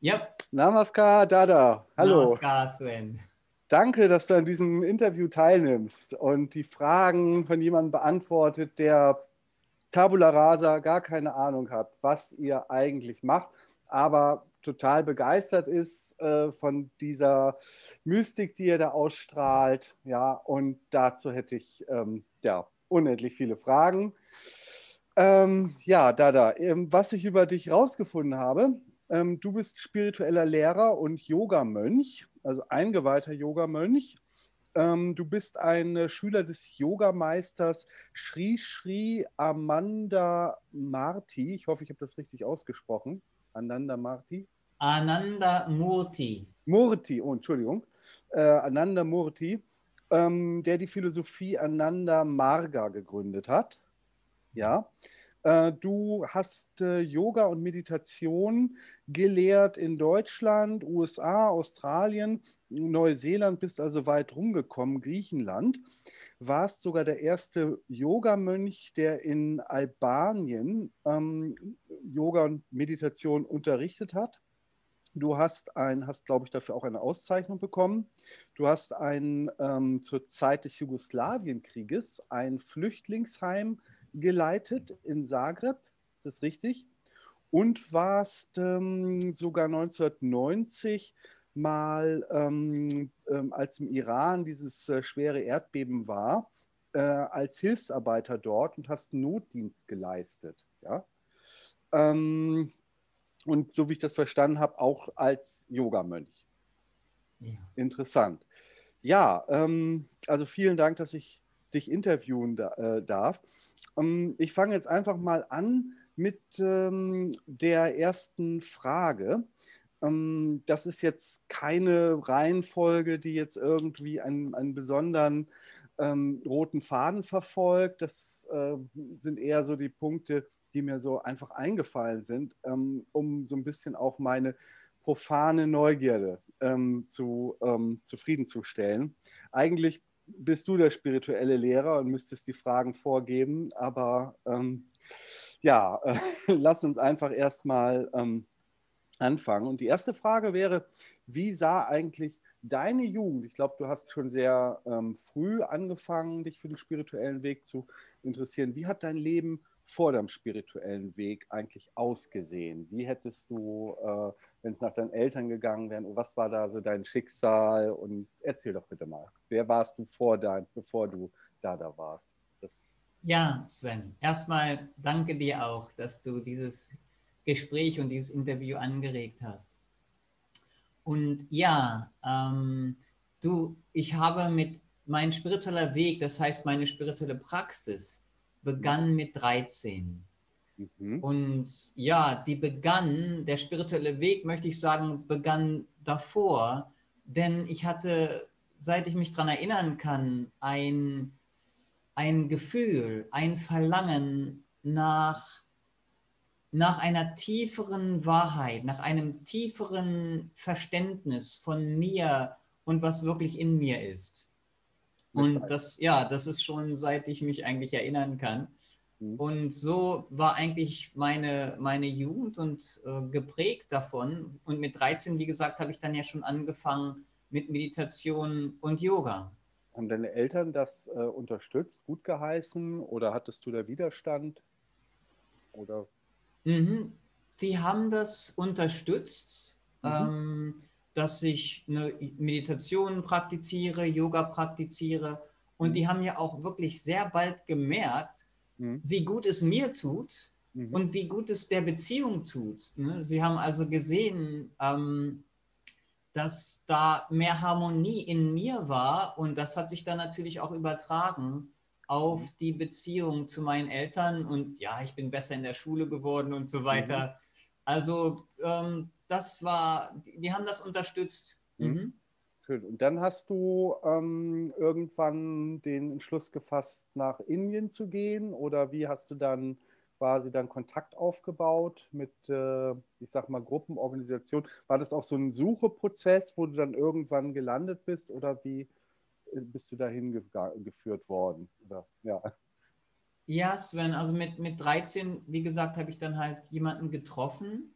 Ja. Namaskar, Dada. Hallo. Namaskar, Sven. Danke, dass du an diesem Interview teilnimmst und die Fragen von jemandem beantwortet, der Tabula Rasa gar keine Ahnung hat, was ihr eigentlich macht, aber total begeistert ist äh, von dieser Mystik, die ihr da ausstrahlt. Ja, und dazu hätte ich ähm, ja, unendlich viele Fragen. Ähm, ja, Dada, ähm, was ich über dich rausgefunden habe, ähm, du bist spiritueller Lehrer und Yogamönch, also eingeweihter Yogamönch. Ähm, du bist ein Schüler des Yogameisters Sri Sri Amanda Marti. Ich hoffe, ich habe das richtig ausgesprochen. Ananda Marti. Ananda Murti. Murti, oh, Entschuldigung. Äh, Ananda Murti, ähm, der die Philosophie Ananda Marga gegründet hat. Ja. Äh, du hast äh, Yoga und Meditation gelehrt in Deutschland, USA, Australien, Neuseeland, bist also weit rumgekommen, Griechenland. Warst sogar der erste Yogamönch, der in Albanien ähm, Yoga und Meditation unterrichtet hat. Du hast ein, hast, glaube ich, dafür auch eine Auszeichnung bekommen. Du hast ein ähm, zur Zeit des Jugoslawienkrieges ein Flüchtlingsheim geleitet in Zagreb, ist das richtig? Und warst ähm, sogar 1990 mal, ähm, ähm, als im Iran dieses äh, schwere Erdbeben war, äh, als Hilfsarbeiter dort und hast Notdienst geleistet. Ja? Ähm, und so wie ich das verstanden habe, auch als Yogamönch. Ja. Interessant. Ja, ähm, also vielen Dank, dass ich dich interviewen da, äh, darf. Ähm, ich fange jetzt einfach mal an mit ähm, der ersten Frage. Ähm, das ist jetzt keine Reihenfolge, die jetzt irgendwie einen, einen besonderen ähm, roten Faden verfolgt. Das sind eher so die Punkte, die mir so einfach eingefallen sind, ähm, um so ein bisschen auch meine profane Neugierde ähm, zu, zufriedenzustellen. Eigentlich bist du der spirituelle Lehrer und müsstest die Fragen vorgeben. Aber ähm, ja, äh, lass uns einfach erstmal ähm, anfangen. Und die erste Frage wäre, wie sah eigentlich deine Jugend, ich glaube, du hast schon sehr ähm, früh angefangen, dich für den spirituellen Weg zu interessieren. Wie hat dein Leben vor deinem spirituellen Weg eigentlich ausgesehen? Wie hättest du, äh, wenn es nach deinen Eltern gegangen wäre, was war da so dein Schicksal? Und erzähl doch bitte mal, wer warst du vor dein, bevor du da da warst? Das ja, Sven, erstmal danke dir auch, dass du dieses Gespräch und dieses Interview angeregt hast. Und ja, ähm, du, ich habe mit meinem spiritueller Weg, das heißt meine spirituelle Praxis, begann mit 13. Mhm. Und ja, die begann, der spirituelle Weg, möchte ich sagen, begann davor, denn ich hatte, seit ich mich daran erinnern kann, ein, ein Gefühl, ein Verlangen nach, nach einer tieferen Wahrheit, nach einem tieferen Verständnis von mir und was wirklich in mir ist. Und das, ja, das ist schon seit ich mich eigentlich erinnern kann. Mhm. Und so war eigentlich meine, meine Jugend und äh, geprägt davon. Und mit 13, wie gesagt, habe ich dann ja schon angefangen mit Meditation und Yoga. Haben deine Eltern das äh, unterstützt, gut geheißen oder hattest du da Widerstand? Oder? Mhm. Sie haben das unterstützt. Mhm. Ähm, dass ich eine Meditation praktiziere, Yoga praktiziere. Und die mhm. haben ja auch wirklich sehr bald gemerkt, mhm. wie gut es mir tut mhm. und wie gut es der Beziehung tut. Ne? Sie haben also gesehen, ähm, dass da mehr Harmonie in mir war und das hat sich dann natürlich auch übertragen auf mhm. die Beziehung zu meinen Eltern und ja, ich bin besser in der Schule geworden und so weiter. Mhm. Also ähm, das war, die haben das unterstützt. Mhm. mhm. Schön. Und dann hast du ähm, irgendwann den Entschluss gefasst, nach Indien zu gehen oder wie hast du dann quasi dann Kontakt aufgebaut mit, äh, ich sag mal, Gruppenorganisation? War das auch so ein Sucheprozess, wo du dann irgendwann gelandet bist oder wie äh, bist du dahin ge geführt worden? Oder, ja. ja, Sven, also mit, mit 13, wie gesagt, habe ich dann halt jemanden getroffen,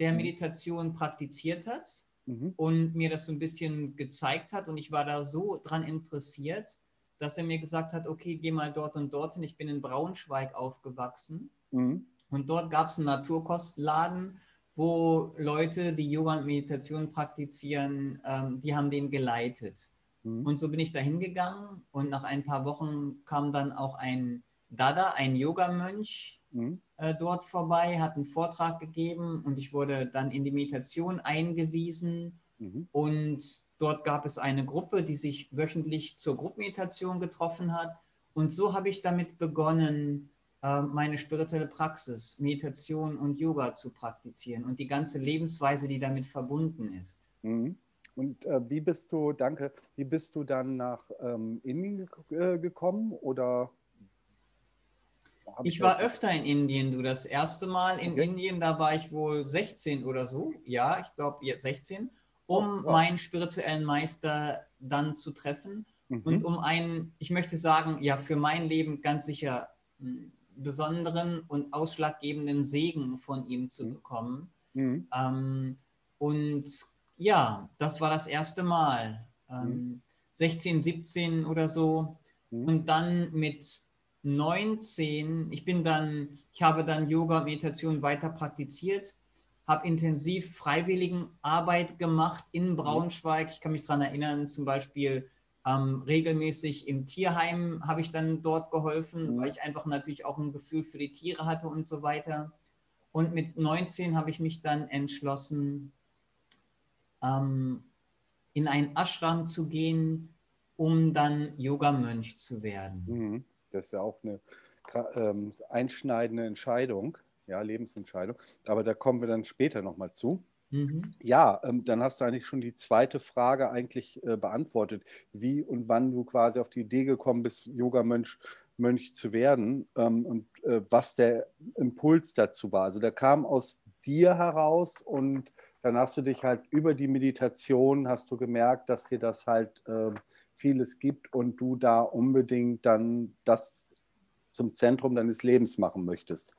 der Meditation praktiziert hat Mhm. und mir das so ein bisschen gezeigt hat. Und ich war da so dran interessiert, dass er mir gesagt hat, okay, geh mal dort und dorthin. Ich bin in Braunschweig aufgewachsen Mhm. und dort gab es einen Naturkostladen, wo Leute, die Yoga und Meditation praktizieren, ähm, die haben den geleitet. Mhm. Und so bin ich da hingegangen und nach ein paar Wochen kam dann auch ein Dada, ein Yogamönch, Mhm. äh, dort vorbei, hat einen Vortrag gegeben und ich wurde dann in die Meditation eingewiesen. Mhm. Und dort gab es eine Gruppe, die sich wöchentlich zur Gruppenmeditation getroffen hat. Und so habe ich damit begonnen, äh, meine spirituelle Praxis, Meditation und Yoga zu praktizieren und die ganze Lebensweise, die damit verbunden ist. Mhm. Und äh, wie bist du, danke, wie bist du dann nach ähm, Indien gek- äh, gekommen oder? Ich war öfter in Indien, du. Das erste Mal in Okay. Indien, da war ich wohl 16 oder so. Ja, ich glaube jetzt 16, um Oh, wow. meinen spirituellen Meister dann zu treffen Mhm. und um einen, ich möchte sagen, ja, für mein Leben ganz sicher besonderen und ausschlaggebenden Segen von ihm zu Mhm. bekommen. Mhm. Ähm, und ja, das war das erste Mal. Ähm, 16, 17 oder so. Mhm. Und dann mit 19, ich bin dann, ich habe dann Yoga und Meditation weiter praktiziert, habe intensiv Freiwilligenarbeit gemacht in Braunschweig. Ich kann mich daran erinnern, zum Beispiel ähm, regelmäßig im Tierheim habe ich dann dort geholfen, Mhm. weil ich einfach natürlich auch ein Gefühl für die Tiere hatte und so weiter. Und mit 19 habe ich mich dann entschlossen, ähm, in einen Ashram zu gehen, um dann Yogamönch zu werden. Mhm. Das ist ja auch eine ähm, einschneidende Entscheidung, ja, Lebensentscheidung. Aber da kommen wir dann später nochmal zu. Mhm. Ja, ähm, dann hast du eigentlich schon die zweite Frage eigentlich äh, beantwortet, wie und wann du quasi auf die Idee gekommen bist, Yogamönch Mönch zu werden ähm, und äh, was der Impuls dazu war. Also der kam aus dir heraus und dann hast du dich halt über die Meditation, hast du gemerkt, dass dir das halt äh, vieles gibt und du da unbedingt dann das zum Zentrum deines Lebens machen möchtest.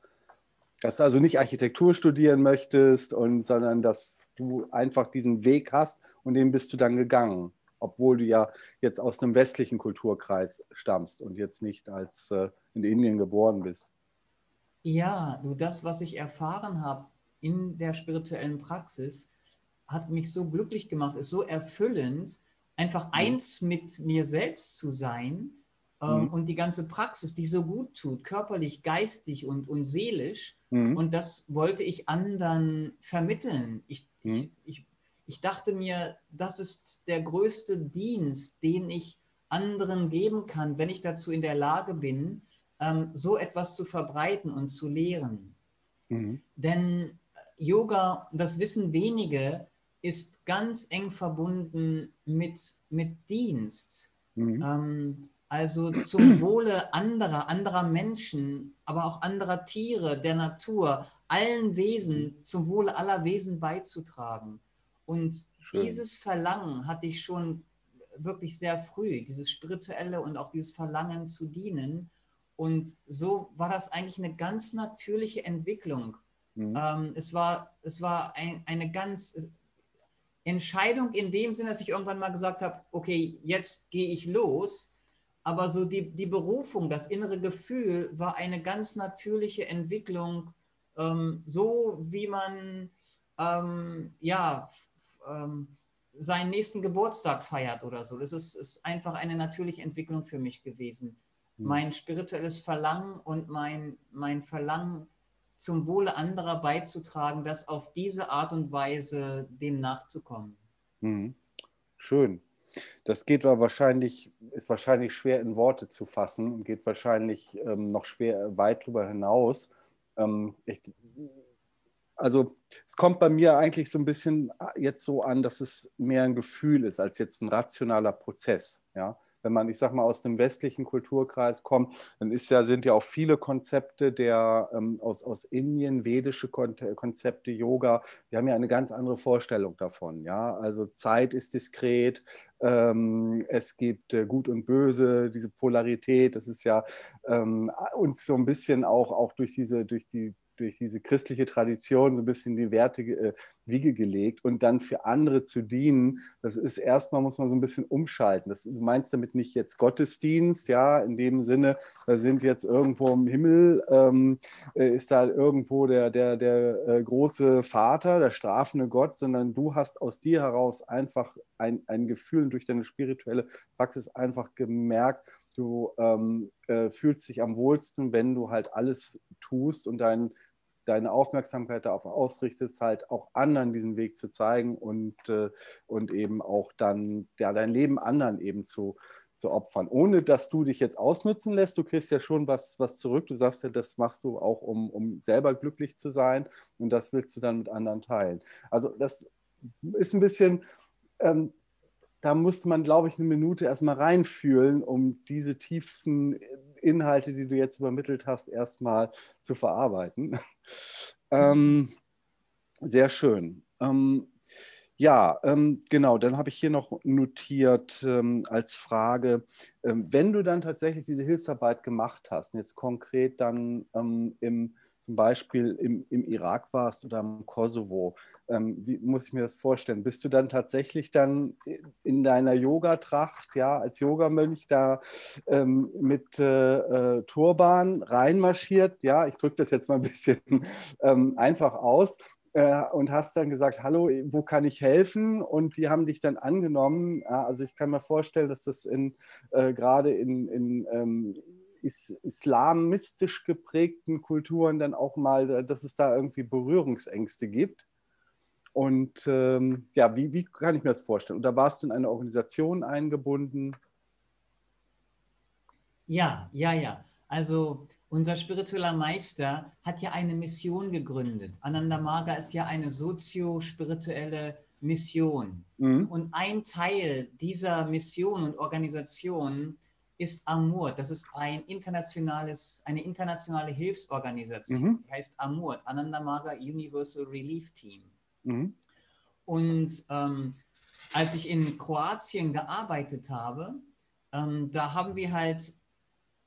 Dass du also nicht Architektur studieren möchtest, und, sondern dass du einfach diesen Weg hast und den bist du dann gegangen, obwohl du ja jetzt aus einem westlichen Kulturkreis stammst und jetzt nicht als äh, in Indien geboren bist. Ja, du, das, was ich erfahren habe in der spirituellen Praxis, hat mich so glücklich gemacht, ist so erfüllend, einfach eins mit mir selbst zu sein ähm, Mhm. und die ganze Praxis, die so gut tut, körperlich, geistig und, und seelisch. Mhm. Und das wollte ich anderen vermitteln. Ich, ich, Mhm. ich, ich dachte mir, das ist der größte Dienst, den ich anderen geben kann, wenn ich dazu in der Lage bin, ähm, so etwas zu verbreiten und zu lehren. Mhm. Denn Yoga, das wissen wenige, ist ganz eng verbunden mit, mit Dienst. Mhm. Ähm, also zum Wohle anderer, anderer Menschen, aber auch anderer Tiere, der Natur, allen Wesen, zum Wohle aller Wesen beizutragen. Und Schön. dieses Verlangen hatte ich schon wirklich sehr früh, dieses spirituelle und auch dieses Verlangen zu dienen. Und so war das eigentlich eine ganz natürliche Entwicklung. Mhm. Ähm, es war, es war ein, eine ganz Entscheidung in dem Sinne, dass ich irgendwann mal gesagt habe, okay, jetzt gehe ich los. Aber so die, die Berufung, das innere Gefühl war eine ganz natürliche Entwicklung, ähm, so wie man ähm, ja, ähm, seinen nächsten Geburtstag feiert oder so. Das ist, ist einfach eine natürliche Entwicklung für mich gewesen. Mhm. Mein spirituelles Verlangen und mein, mein Verlangen zum Wohle anderer beizutragen, das auf diese Art und Weise dem nachzukommen. Mhm. Schön. Das geht wahrscheinlich, ist wahrscheinlich schwer in Worte zu fassen und geht wahrscheinlich ähm, noch schwer weit darüber hinaus. Ähm, ich, also es kommt bei mir eigentlich so ein bisschen jetzt so an, dass es mehr ein Gefühl ist als jetzt ein rationaler Prozess. Ja? Wenn man, ich sag mal, aus dem westlichen Kulturkreis kommt, dann ist ja, sind ja auch viele Konzepte der ähm, aus, aus Indien, vedische Kon Konzepte, Yoga, die haben ja eine ganz andere Vorstellung davon. Ja? Also Zeit ist diskret, ähm, es gibt äh, Gut und Böse, diese Polarität, das ist ja ähm, uns so ein bisschen auch, auch durch diese, durch die durch diese christliche Tradition so ein bisschen die Werte äh, Wiege gelegt und dann für andere zu dienen, das ist erstmal, muss man so ein bisschen umschalten. Das, du meinst damit nicht jetzt Gottesdienst, ja, in dem Sinne, da sind jetzt irgendwo im Himmel, ähm, äh, ist da irgendwo der, der, der äh, große Vater, der strafende Gott, sondern du hast aus dir heraus einfach ein, ein Gefühl durch deine spirituelle Praxis einfach gemerkt, du ähm, äh, fühlst dich am wohlsten, wenn du halt alles tust und dein, deine Aufmerksamkeit darauf ausrichtest, halt auch anderen diesen Weg zu zeigen und, äh, und eben auch dann ja, dein Leben anderen eben zu, zu opfern, ohne dass du dich jetzt ausnutzen lässt. Du kriegst ja schon was, was zurück. Du sagst ja, das machst du auch, um, um selber glücklich zu sein und das willst du dann mit anderen teilen. Also das ist ein bisschen, ähm, da musste man, glaube ich, eine Minute erstmal reinfühlen, um diese tiefen Inhalte, die du jetzt übermittelt hast, erstmal zu verarbeiten. ähm, sehr schön. Ähm, ja, ähm, genau, dann habe ich hier noch notiert ähm, als Frage, ähm, wenn du dann tatsächlich diese Hilfsarbeit gemacht hast, und jetzt konkret dann ähm, im zum Beispiel im, im Irak warst oder im Kosovo, ähm, wie muss ich mir das vorstellen? Bist du dann tatsächlich dann in deiner Yogatracht, ja, als Yogamönch da ähm, mit äh, äh, Turban reinmarschiert? Ja, ich drücke das jetzt mal ein bisschen ähm, einfach aus. Äh, und hast dann gesagt, hallo, wo kann ich helfen? Und die haben dich dann angenommen. Also ich kann mir vorstellen, dass das in, äh, gerade in, in ähm, is islamistisch geprägten Kulturen dann auch mal, dass es da irgendwie Berührungsängste gibt. Und ähm, ja, wie, wie kann ich mir das vorstellen? Und da warst du in eine Organisation eingebunden? Ja, ja, ja. Also unser spiritueller Meister hat ja eine Mission gegründet. Ananda Marga ist ja eine sozio-spirituelle Mission. Mhm. Und ein Teil dieser Mission und Organisation ist AMUR. Das ist ein internationales, eine internationale Hilfsorganisation. Mhm. Die heißt AMUR, Ananda Marga Universal Relief Team. Mhm. Und ähm, als ich in Kroatien gearbeitet habe, ähm, da haben wir halt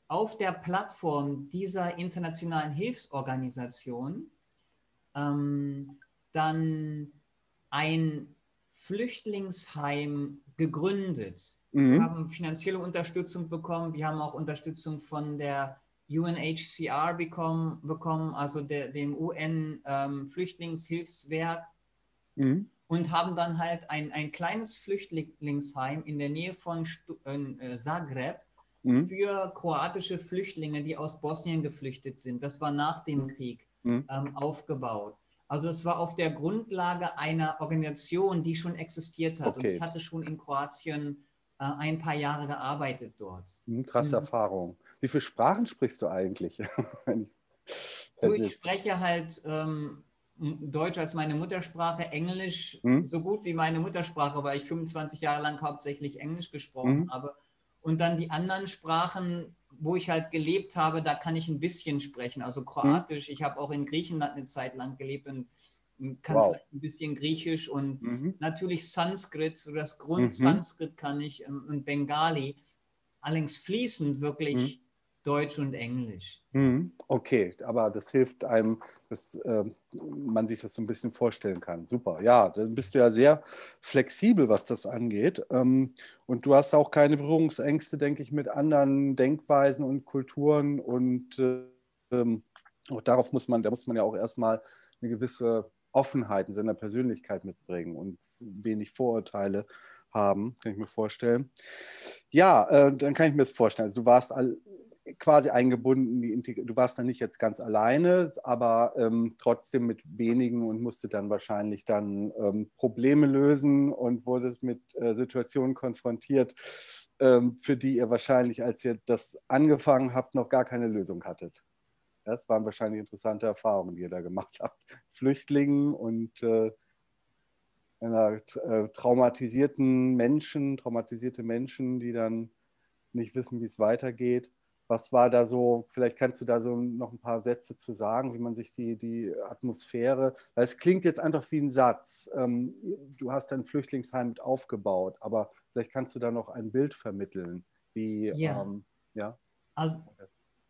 auf der Plattform dieser internationalen Hilfsorganisation ähm, dann ein Flüchtlingsheim gegründet. Mhm. Wir haben finanzielle Unterstützung bekommen. Wir haben auch Unterstützung von der UNHCR bekommen, bekommen also der, dem UN-Flüchtlingshilfswerk. Ähm, mhm. Und haben dann halt ein, ein kleines Flüchtlingsheim in der Nähe von Stu äh, Zagreb mhm. für kroatische Flüchtlinge, die aus Bosnien geflüchtet sind. Das war nach dem Krieg mhm. ähm, aufgebaut. Also es war auf der Grundlage einer Organisation, die schon existiert hat. Okay. Und ich hatte schon in Kroatien ein paar Jahre gearbeitet dort. Hm, krasse mhm. Erfahrung. Wie viele Sprachen sprichst du eigentlich? du, ich spreche halt ähm, Deutsch als meine Muttersprache, Englisch mhm. so gut wie meine Muttersprache, weil ich 25 Jahre lang hauptsächlich Englisch gesprochen mhm. habe. Und dann die anderen Sprachen, wo ich halt gelebt habe, da kann ich ein bisschen sprechen. Also hm? Kroatisch, ich habe auch in Griechenland eine Zeit lang gelebt und kann wow. vielleicht ein bisschen Griechisch und mhm. natürlich Sanskrit, so das Grund-Sanskrit mhm. kann ich ähm, und Bengali, allerdings fließend wirklich mhm. Deutsch und Englisch. Mhm. Okay, aber das hilft einem, dass äh, man sich das so ein bisschen vorstellen kann. Super, ja, dann bist du ja sehr flexibel, was das angeht. Ähm, und du hast auch keine Berührungsängste, denke ich, mit anderen Denkweisen und Kulturen. Und äh, auch darauf muss man, da muss man ja auch erstmal eine gewisse Offenheit in seiner Persönlichkeit mitbringen und wenig Vorurteile haben, kann ich mir vorstellen. Ja, äh, dann kann ich mir das vorstellen. Also du warst all, quasi eingebunden, du warst dann nicht jetzt ganz alleine, aber ähm, trotzdem mit wenigen und musste dann wahrscheinlich dann ähm, Probleme lösen und wurdest mit äh, Situationen konfrontiert, ähm, für die ihr wahrscheinlich, als ihr das angefangen habt, noch gar keine Lösung hattet. Das waren wahrscheinlich interessante Erfahrungen, die ihr da gemacht habt. Flüchtlingen und äh, einer, äh, traumatisierten Menschen, traumatisierte Menschen, die dann nicht wissen, wie es weitergeht. Was war da so, vielleicht kannst du da so noch ein paar Sätze zu sagen, wie man sich die, die Atmosphäre, weil es klingt jetzt einfach wie ein Satz. Ähm, du hast ein Flüchtlingsheim mit aufgebaut, aber vielleicht kannst du da noch ein Bild vermitteln, wie, ja. Ähm, ja? Also,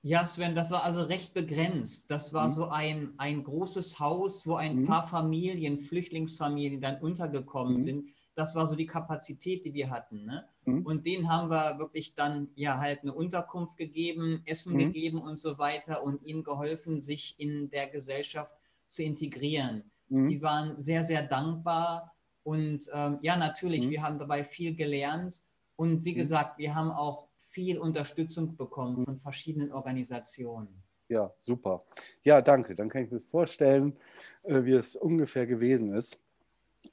Ja, Sven, das war also recht begrenzt. Das war mhm. so ein, ein großes Haus, wo ein mhm. paar Familien, Flüchtlingsfamilien dann untergekommen mhm. sind. Das war so die Kapazität, die wir hatten. Ne? Mhm. Und denen haben wir wirklich dann ja halt eine Unterkunft gegeben, Essen mhm. gegeben und so weiter und ihnen geholfen, sich in der Gesellschaft zu integrieren. Mhm. Die waren sehr, sehr dankbar und ähm, ja, natürlich, wir haben dabei viel gelernt. Und wie gesagt, wir haben auch viel Unterstützung bekommen von verschiedenen Organisationen. Ja, super. Ja, danke. Dann kann ich mir das vorstellen, äh, wie es ungefähr gewesen ist.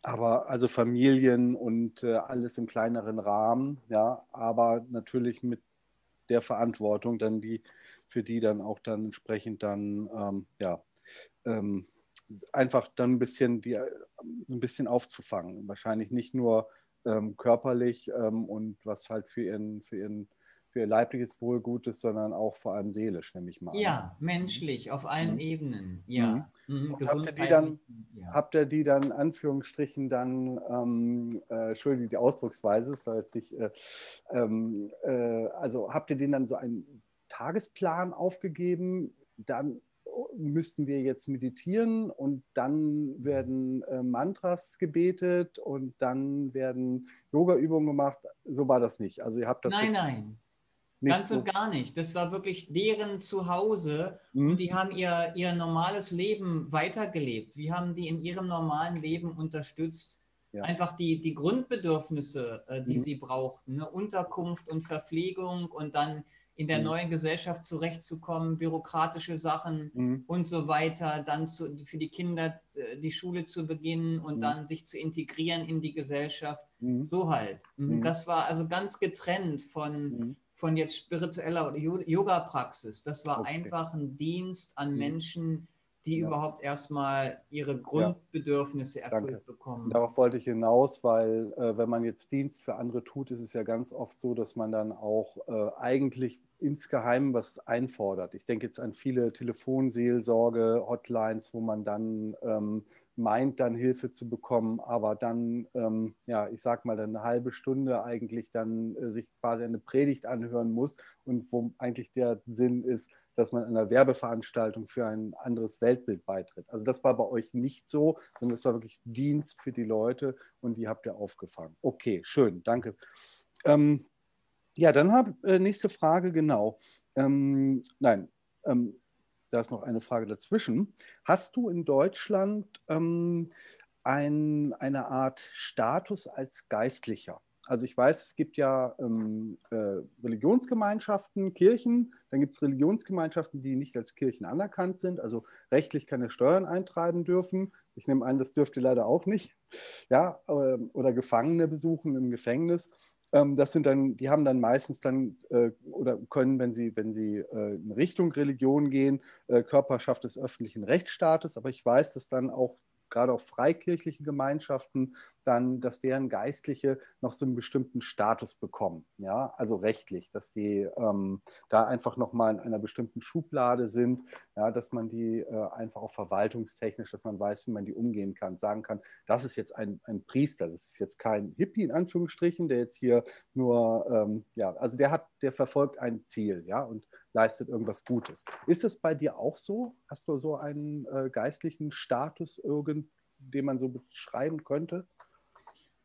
Aber also Familien und äh, alles im kleineren Rahmen, ja, aber natürlich mit der Verantwortung, dann die, für die dann auch dann entsprechend dann, ähm, ja, ähm, einfach dann ein bisschen die, ein bisschen aufzufangen. Wahrscheinlich nicht nur ähm, körperlich ähm, und was halt für ihren, für ihren für leibliches Wohl gut ist, sondern auch vor allem seelisch, nehme ich mal an. Ja, menschlich, auf allen mhm. Ebenen. Ja. Mhm. Mhm. Habt, ihr die dann, ja. habt ihr die dann, Anführungsstrichen, dann, ähm, äh, Entschuldigung, die Ausdrucksweise, ist jetzt nicht, äh, ähm, äh, also habt ihr denen dann so einen Tagesplan aufgegeben? Dann müssten wir jetzt meditieren und dann werden äh, Mantras gebetet und dann werden Yoga-Übungen gemacht. So war das nicht. Also ihr habt das. Nein, nein. Ganz so. und gar nicht. Das war wirklich deren Zuhause mhm. und die haben ihr, ihr normales Leben weitergelebt. Wir haben die in ihrem normalen Leben unterstützt. Ja. Einfach die, die Grundbedürfnisse, äh, die mhm. sie brauchten, ne? Unterkunft und Verpflegung und dann in der mhm. neuen Gesellschaft zurechtzukommen, bürokratische Sachen mhm. und so weiter, dann zu, für die Kinder äh, die Schule zu beginnen und mhm. dann sich zu integrieren in die Gesellschaft. Mhm. So halt. Das war also ganz getrennt von von jetzt spiritueller oder Yoga-Praxis. Das war okay. einfach ein Dienst an mhm. Menschen, die ja. überhaupt erstmal ihre Grundbedürfnisse ja. erfüllt Danke. bekommen. Darauf wollte ich hinaus, weil äh, wenn man jetzt Dienst für andere tut, ist es ja ganz oft so, dass man dann auch äh, eigentlich insgeheim was einfordert. Ich denke jetzt an viele Telefonseelsorge, Hotlines, wo man dann ähm, meint dann Hilfe zu bekommen, aber dann, ähm, ja, ich sag mal, dann eine halbe Stunde eigentlich dann äh, sich quasi eine Predigt anhören muss und wo eigentlich der Sinn ist, dass man einer Werbeveranstaltung für ein anderes Weltbild beitritt. Also das war bei euch nicht so, sondern es war wirklich Dienst für die Leute und die habt ihr aufgefangen. Okay, schön, danke. Ähm, ja, dann habe äh, nächste Frage, genau. Ähm, nein, ähm, da ist noch eine Frage dazwischen. Hast du in Deutschland ähm, ein, eine Art Status als Geistlicher? Also ich weiß, es gibt ja ähm, äh, Religionsgemeinschaften, Kirchen, dann gibt es Religionsgemeinschaften, die nicht als Kirchen anerkannt sind, also rechtlich keine Steuern eintreiben dürfen. Ich nehme an, das dürft ihr leider auch nicht. Ja, äh, oder Gefangene besuchen im Gefängnis. Ähm, das sind dann, die haben dann meistens dann äh, oder können, wenn sie, wenn sie äh, in Richtung Religion gehen, äh, Körperschaft des öffentlichen Rechtsstaates. Aber ich weiß, dass dann auch gerade auch freikirchliche Gemeinschaften, dann, dass deren Geistliche noch so einen bestimmten Status bekommen, ja, also rechtlich, dass die ähm, da einfach nochmal in einer bestimmten Schublade sind, ja, dass man die äh, einfach auch verwaltungstechnisch, dass man weiß, wie man die umgehen kann, sagen kann, das ist jetzt ein, ein Priester, das ist jetzt kein Hippie in Anführungsstrichen, der jetzt hier nur, ähm, ja, also der hat, der verfolgt ein Ziel, ja, und leistet irgendwas Gutes. Ist es bei dir auch so? Hast du so einen äh, geistlichen Status, irgend, den man so beschreiben könnte?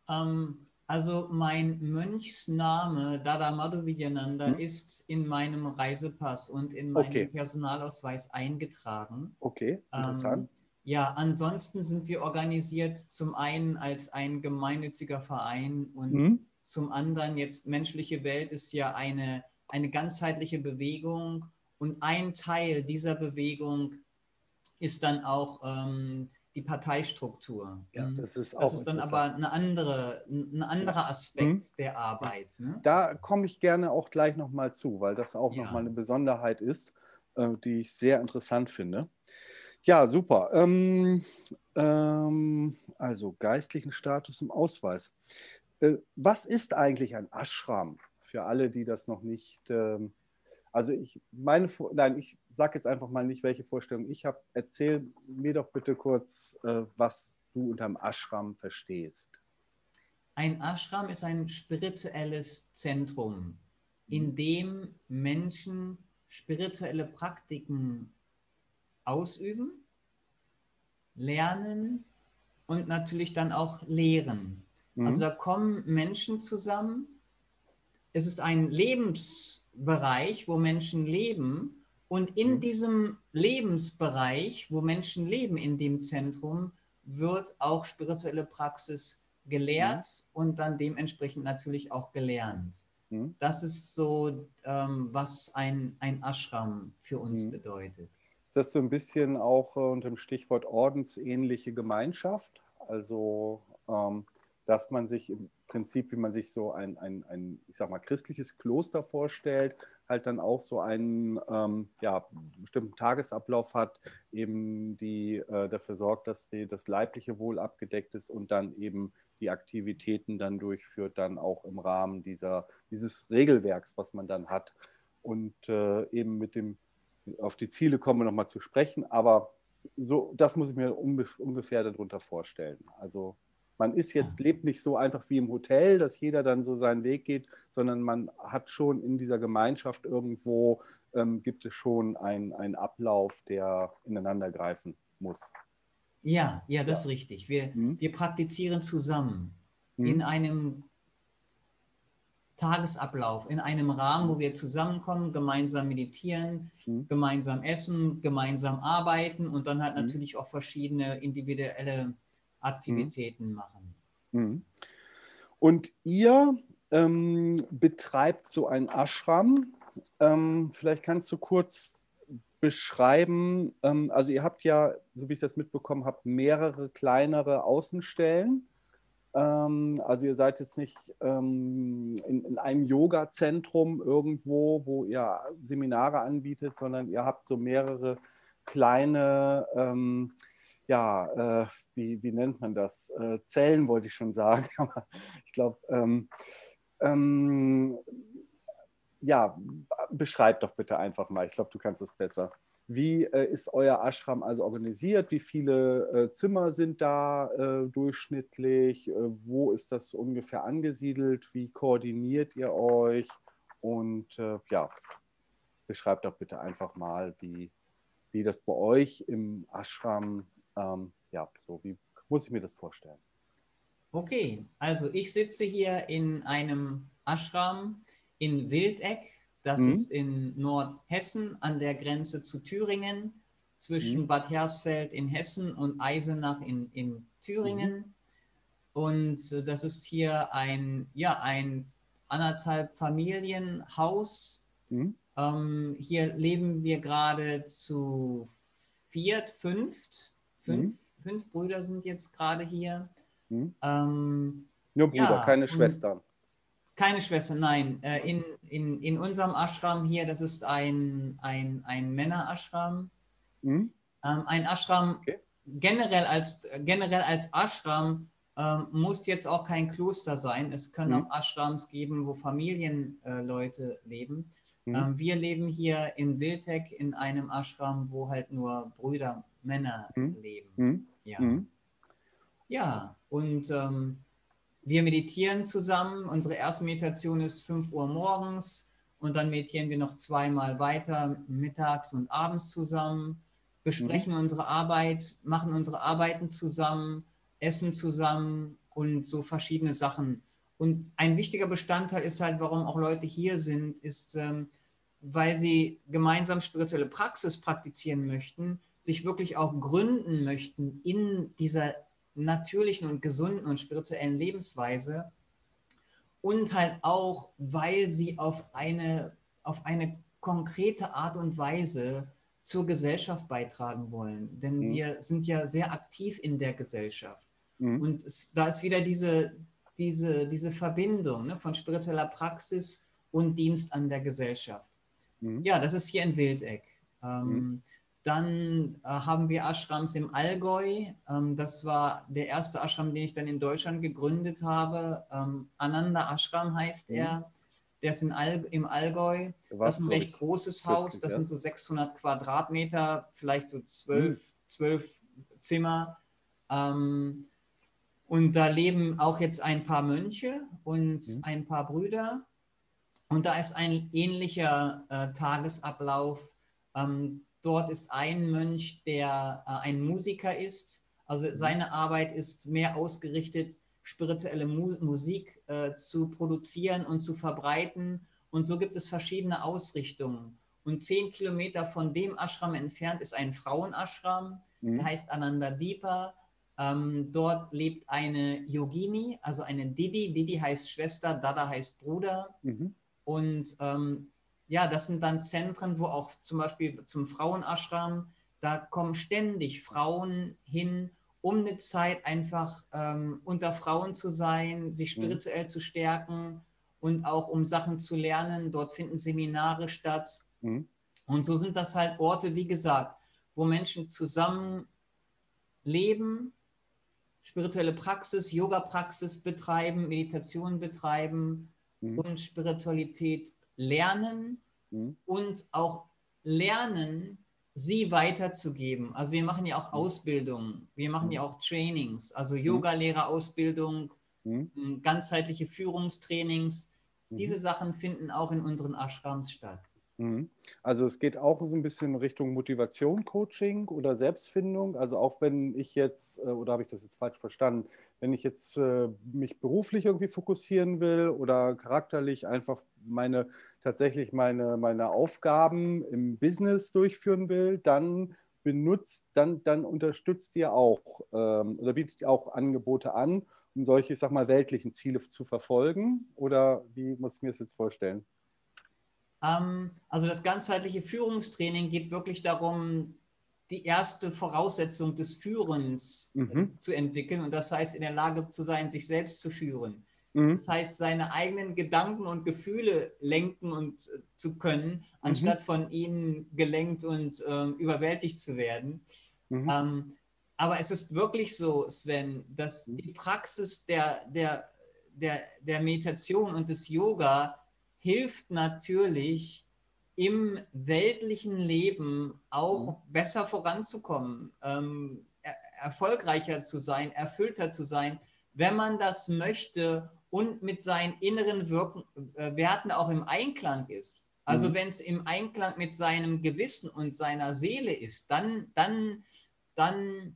Ähm, also mein Mönchsname Dada Madhuvidyananda hm? ist in meinem Reisepass und in meinem okay. Personalausweis eingetragen. Okay, ähm, interessant. Ähm, ja, ansonsten sind wir organisiert zum einen als ein gemeinnütziger Verein und hm? zum anderen jetzt menschliche Welt ist ja eine eine ganzheitliche Bewegung und ein Teil dieser Bewegung ist dann auch ähm, die Parteistruktur. Ja, das ist, auch das ist dann aber eine andere, ein anderer Aspekt mhm. der Arbeit. Ne? Da komme ich gerne auch gleich nochmal zu, weil das auch ja. nochmal eine Besonderheit ist, äh, die ich sehr interessant finde. Ja, super. Ähm, ähm, also geistlichen Status im Ausweis. Äh, was ist eigentlich ein Ashram? Für alle, die das noch nicht, ähm, also ich meine, nein, ich sage jetzt einfach mal nicht, welche Vorstellung ich habe. Erzähl mir doch bitte kurz, äh, was du unter dem Ashram verstehst. Ein Ashram ist ein spirituelles Zentrum, in mhm. dem Menschen spirituelle Praktiken ausüben, lernen und natürlich dann auch lehren. Mhm. Also da kommen Menschen zusammen. Es ist ein Lebensbereich, wo Menschen leben. Und in mhm. diesem Lebensbereich, wo Menschen leben, in dem Zentrum, wird auch spirituelle Praxis gelehrt mhm. und dann dementsprechend natürlich auch gelernt. Mhm. Das ist so, ähm, was ein, ein Ashram für uns mhm. bedeutet. Ist das so ein bisschen auch äh, unter dem Stichwort ordensähnliche Gemeinschaft? Also, ähm, dass man sich im Prinzip, wie man sich so ein, ein, ein, ich sag mal, christliches Kloster vorstellt, halt dann auch so einen ähm, ja, bestimmten Tagesablauf hat, eben die äh, dafür sorgt, dass die, das leibliche Wohl abgedeckt ist und dann eben die Aktivitäten dann durchführt, dann auch im Rahmen dieser, dieses Regelwerks, was man dann hat. Und äh, eben mit dem, auf die Ziele kommen wir nochmal zu sprechen, aber so, das muss ich mir ungefähr darunter vorstellen. Also man ist jetzt, lebt nicht so einfach wie im Hotel, dass jeder dann so seinen Weg geht, sondern man hat schon in dieser Gemeinschaft irgendwo, ähm, gibt es schon einen Ablauf, der ineinander greifen muss. Ja, ja, das ja. ist richtig. Wir, mhm. wir praktizieren zusammen mhm. in einem Tagesablauf, in einem Rahmen, wo wir zusammenkommen, gemeinsam meditieren, mhm. gemeinsam essen, gemeinsam arbeiten und dann halt mhm. natürlich auch verschiedene individuelle Aktivitäten mhm. machen. Mhm. Und ihr ähm, betreibt so ein Ashram. Ähm, vielleicht kannst du kurz beschreiben? Ähm, also ihr habt ja, so wie ich das mitbekommen habe, mehrere kleinere Außenstellen. Ähm, also ihr seid jetzt nicht ähm, in, in, einem Yoga-Zentrum irgendwo, wo ihr Seminare anbietet, sondern ihr habt so mehrere kleine, ähm, ja, äh, wie, wie nennt man das? Äh, Zellen wollte ich schon sagen, aber ich glaube, ähm, ähm, ja, beschreib doch bitte einfach mal. Ich glaube, du kannst es besser. Wie äh, ist euer Ashram also organisiert? Wie viele äh, Zimmer sind da äh, durchschnittlich? Äh, wo ist das ungefähr angesiedelt? Wie koordiniert ihr euch? Und ja, beschreibt doch bitte einfach mal, wie, wie das bei euch im Ashram, ähm, ja, so wie muss ich mir das vorstellen? Okay, also ich sitze hier in einem Ashram in Wildeck. Das mhm. ist in Nordhessen an der Grenze zu Thüringen, zwischen mhm. Bad Hersfeld in Hessen und Eisenach in, in Thüringen. Mhm. Und äh, das ist hier ein, ja, ein anderthalb Familienhaus. Mhm. Ähm, hier leben wir gerade zu viert, fünft. Fünf, mhm. fünf Brüder sind jetzt gerade hier. Mhm. Ähm, Nur Brüder, ja, keine Schwestern. Keine Schwester, nein. Äh, in, in, in unserem Ashram hier, das ist ein, ein, ein Männer-Ashram. Mhm. Ähm, ein Ashram okay. generell, als, generell als Ashram ähm, muss jetzt auch kein Kloster sein. Es können mhm. auch Ashrams geben, wo Familienleute äh, leben. Mhm. Ähm, wir leben hier in Wildek in einem Ashram, wo halt nur Brüder, Männer mhm. leben. Mhm. Ja. Mhm. ja, und ähm, wir meditieren zusammen. Unsere erste Meditation ist 5 Uhr morgens und dann meditieren wir noch zweimal weiter, mittags und abends zusammen, besprechen mhm. unsere Arbeit, machen unsere Arbeiten zusammen, essen zusammen und so verschiedene Sachen. Und ein wichtiger Bestandteil ist halt, warum auch Leute hier sind, ist, ähm, weil sie gemeinsam spirituelle Praxis praktizieren möchten, sich wirklich auch gründen möchten in dieser natürlichen und gesunden und spirituellen Lebensweise und halt auch, weil sie auf eine, auf eine konkrete Art und Weise zur Gesellschaft beitragen wollen. Denn mhm. wir sind ja sehr aktiv in der Gesellschaft. Mhm. Und es, da ist wieder diese, diese, diese Verbindung ne, von spiritueller Praxis und Dienst an der Gesellschaft. Mhm. Ja, das ist hier in Wildeck. Ähm, mhm. Dann äh, haben wir Ashrams im Allgäu. Ähm, das war der erste Ashram, den ich dann in Deutschland gegründet habe. Ähm, Ananda Ashram heißt mhm. er. Der ist All, im Allgäu. Das ist ein recht großes Haus. Das ja. sind so 600 Quadratmeter, vielleicht so zwölf, mhm. zwölf Zimmer. Ähm, und da leben auch jetzt ein paar Mönche und mhm. ein paar Brüder. Und da ist ein ähnlicher äh, Tagesablauf. Ähm, dort ist ein Mönch, der äh, ein Musiker ist. Also mhm. seine Arbeit ist mehr ausgerichtet, spirituelle Mu Musik äh, zu produzieren und zu verbreiten. Und so gibt es verschiedene Ausrichtungen. Und zehn Kilometer von dem Ashram entfernt ist ein Frauenashram, mhm. der heißt Ananda Deepa. Ähm, dort lebt eine Yogini, also eine Didi. Didi heißt Schwester, Dada heißt Bruder. Mhm. Und ähm, ja, das sind dann Zentren, wo auch zum Beispiel zum Frauenashram, da kommen ständig Frauen hin, um eine Zeit einfach ähm, unter Frauen zu sein, sich mhm. spirituell mhm. zu stärken und auch um Sachen zu lernen. Dort finden Seminare statt. Mhm. Und so sind das halt Orte, wie gesagt, wo Menschen zusammen leben, spirituelle Praxis, Yoga-Praxis betreiben, Meditation betreiben mhm. und Spiritualität lernen mhm. und auch lernen, sie weiterzugeben. Also wir machen ja auch mhm. Ausbildungen, wir machen ja mhm. auch Trainings, also mhm. Yoga-Lehrerausbildung, mhm. ganzheitliche Führungstrainings. Diese Sachen finden auch in unseren Ashrams statt. Also es geht auch so ein bisschen Richtung Motivation, Coaching oder Selbstfindung. Also auch wenn ich jetzt, äh, oder habe ich das jetzt falsch verstanden, wenn ich jetzt äh, mich beruflich irgendwie fokussieren will oder charakterlich einfach meine tatsächlich meine, meine Aufgaben im Business durchführen will, dann benutzt, dann, dann unterstützt ihr auch ähm, oder bietet ihr auch Angebote an, um solche, ich sag mal, weltlichen Ziele zu verfolgen? Oder wie muss ich mir das jetzt vorstellen? Ähm, also das ganzheitliche Führungstraining geht wirklich darum, die erste Voraussetzung des Führens mhm. zu entwickeln und das heißt in der Lage zu sein, sich selbst zu führen. Mhm. Das heißt, seine eigenen Gedanken und Gefühle lenken und äh, zu können, mhm. anstatt mhm. von ihnen gelenkt und äh, überwältigt zu werden. Mhm. Ähm, aber es ist wirklich so, Sven, dass die Praxis der, der, der, der Meditation und des Yoga hilft natürlich im weltlichen Leben auch mhm. besser voranzukommen, ähm, er, erfolgreicher zu sein, erfüllter zu sein, wenn man das möchte und mit seinen inneren Wirken, äh, Werten auch im Einklang ist. Also mhm. wenn es im Einklang mit seinem Gewissen und seiner Seele ist, dann, dann, dann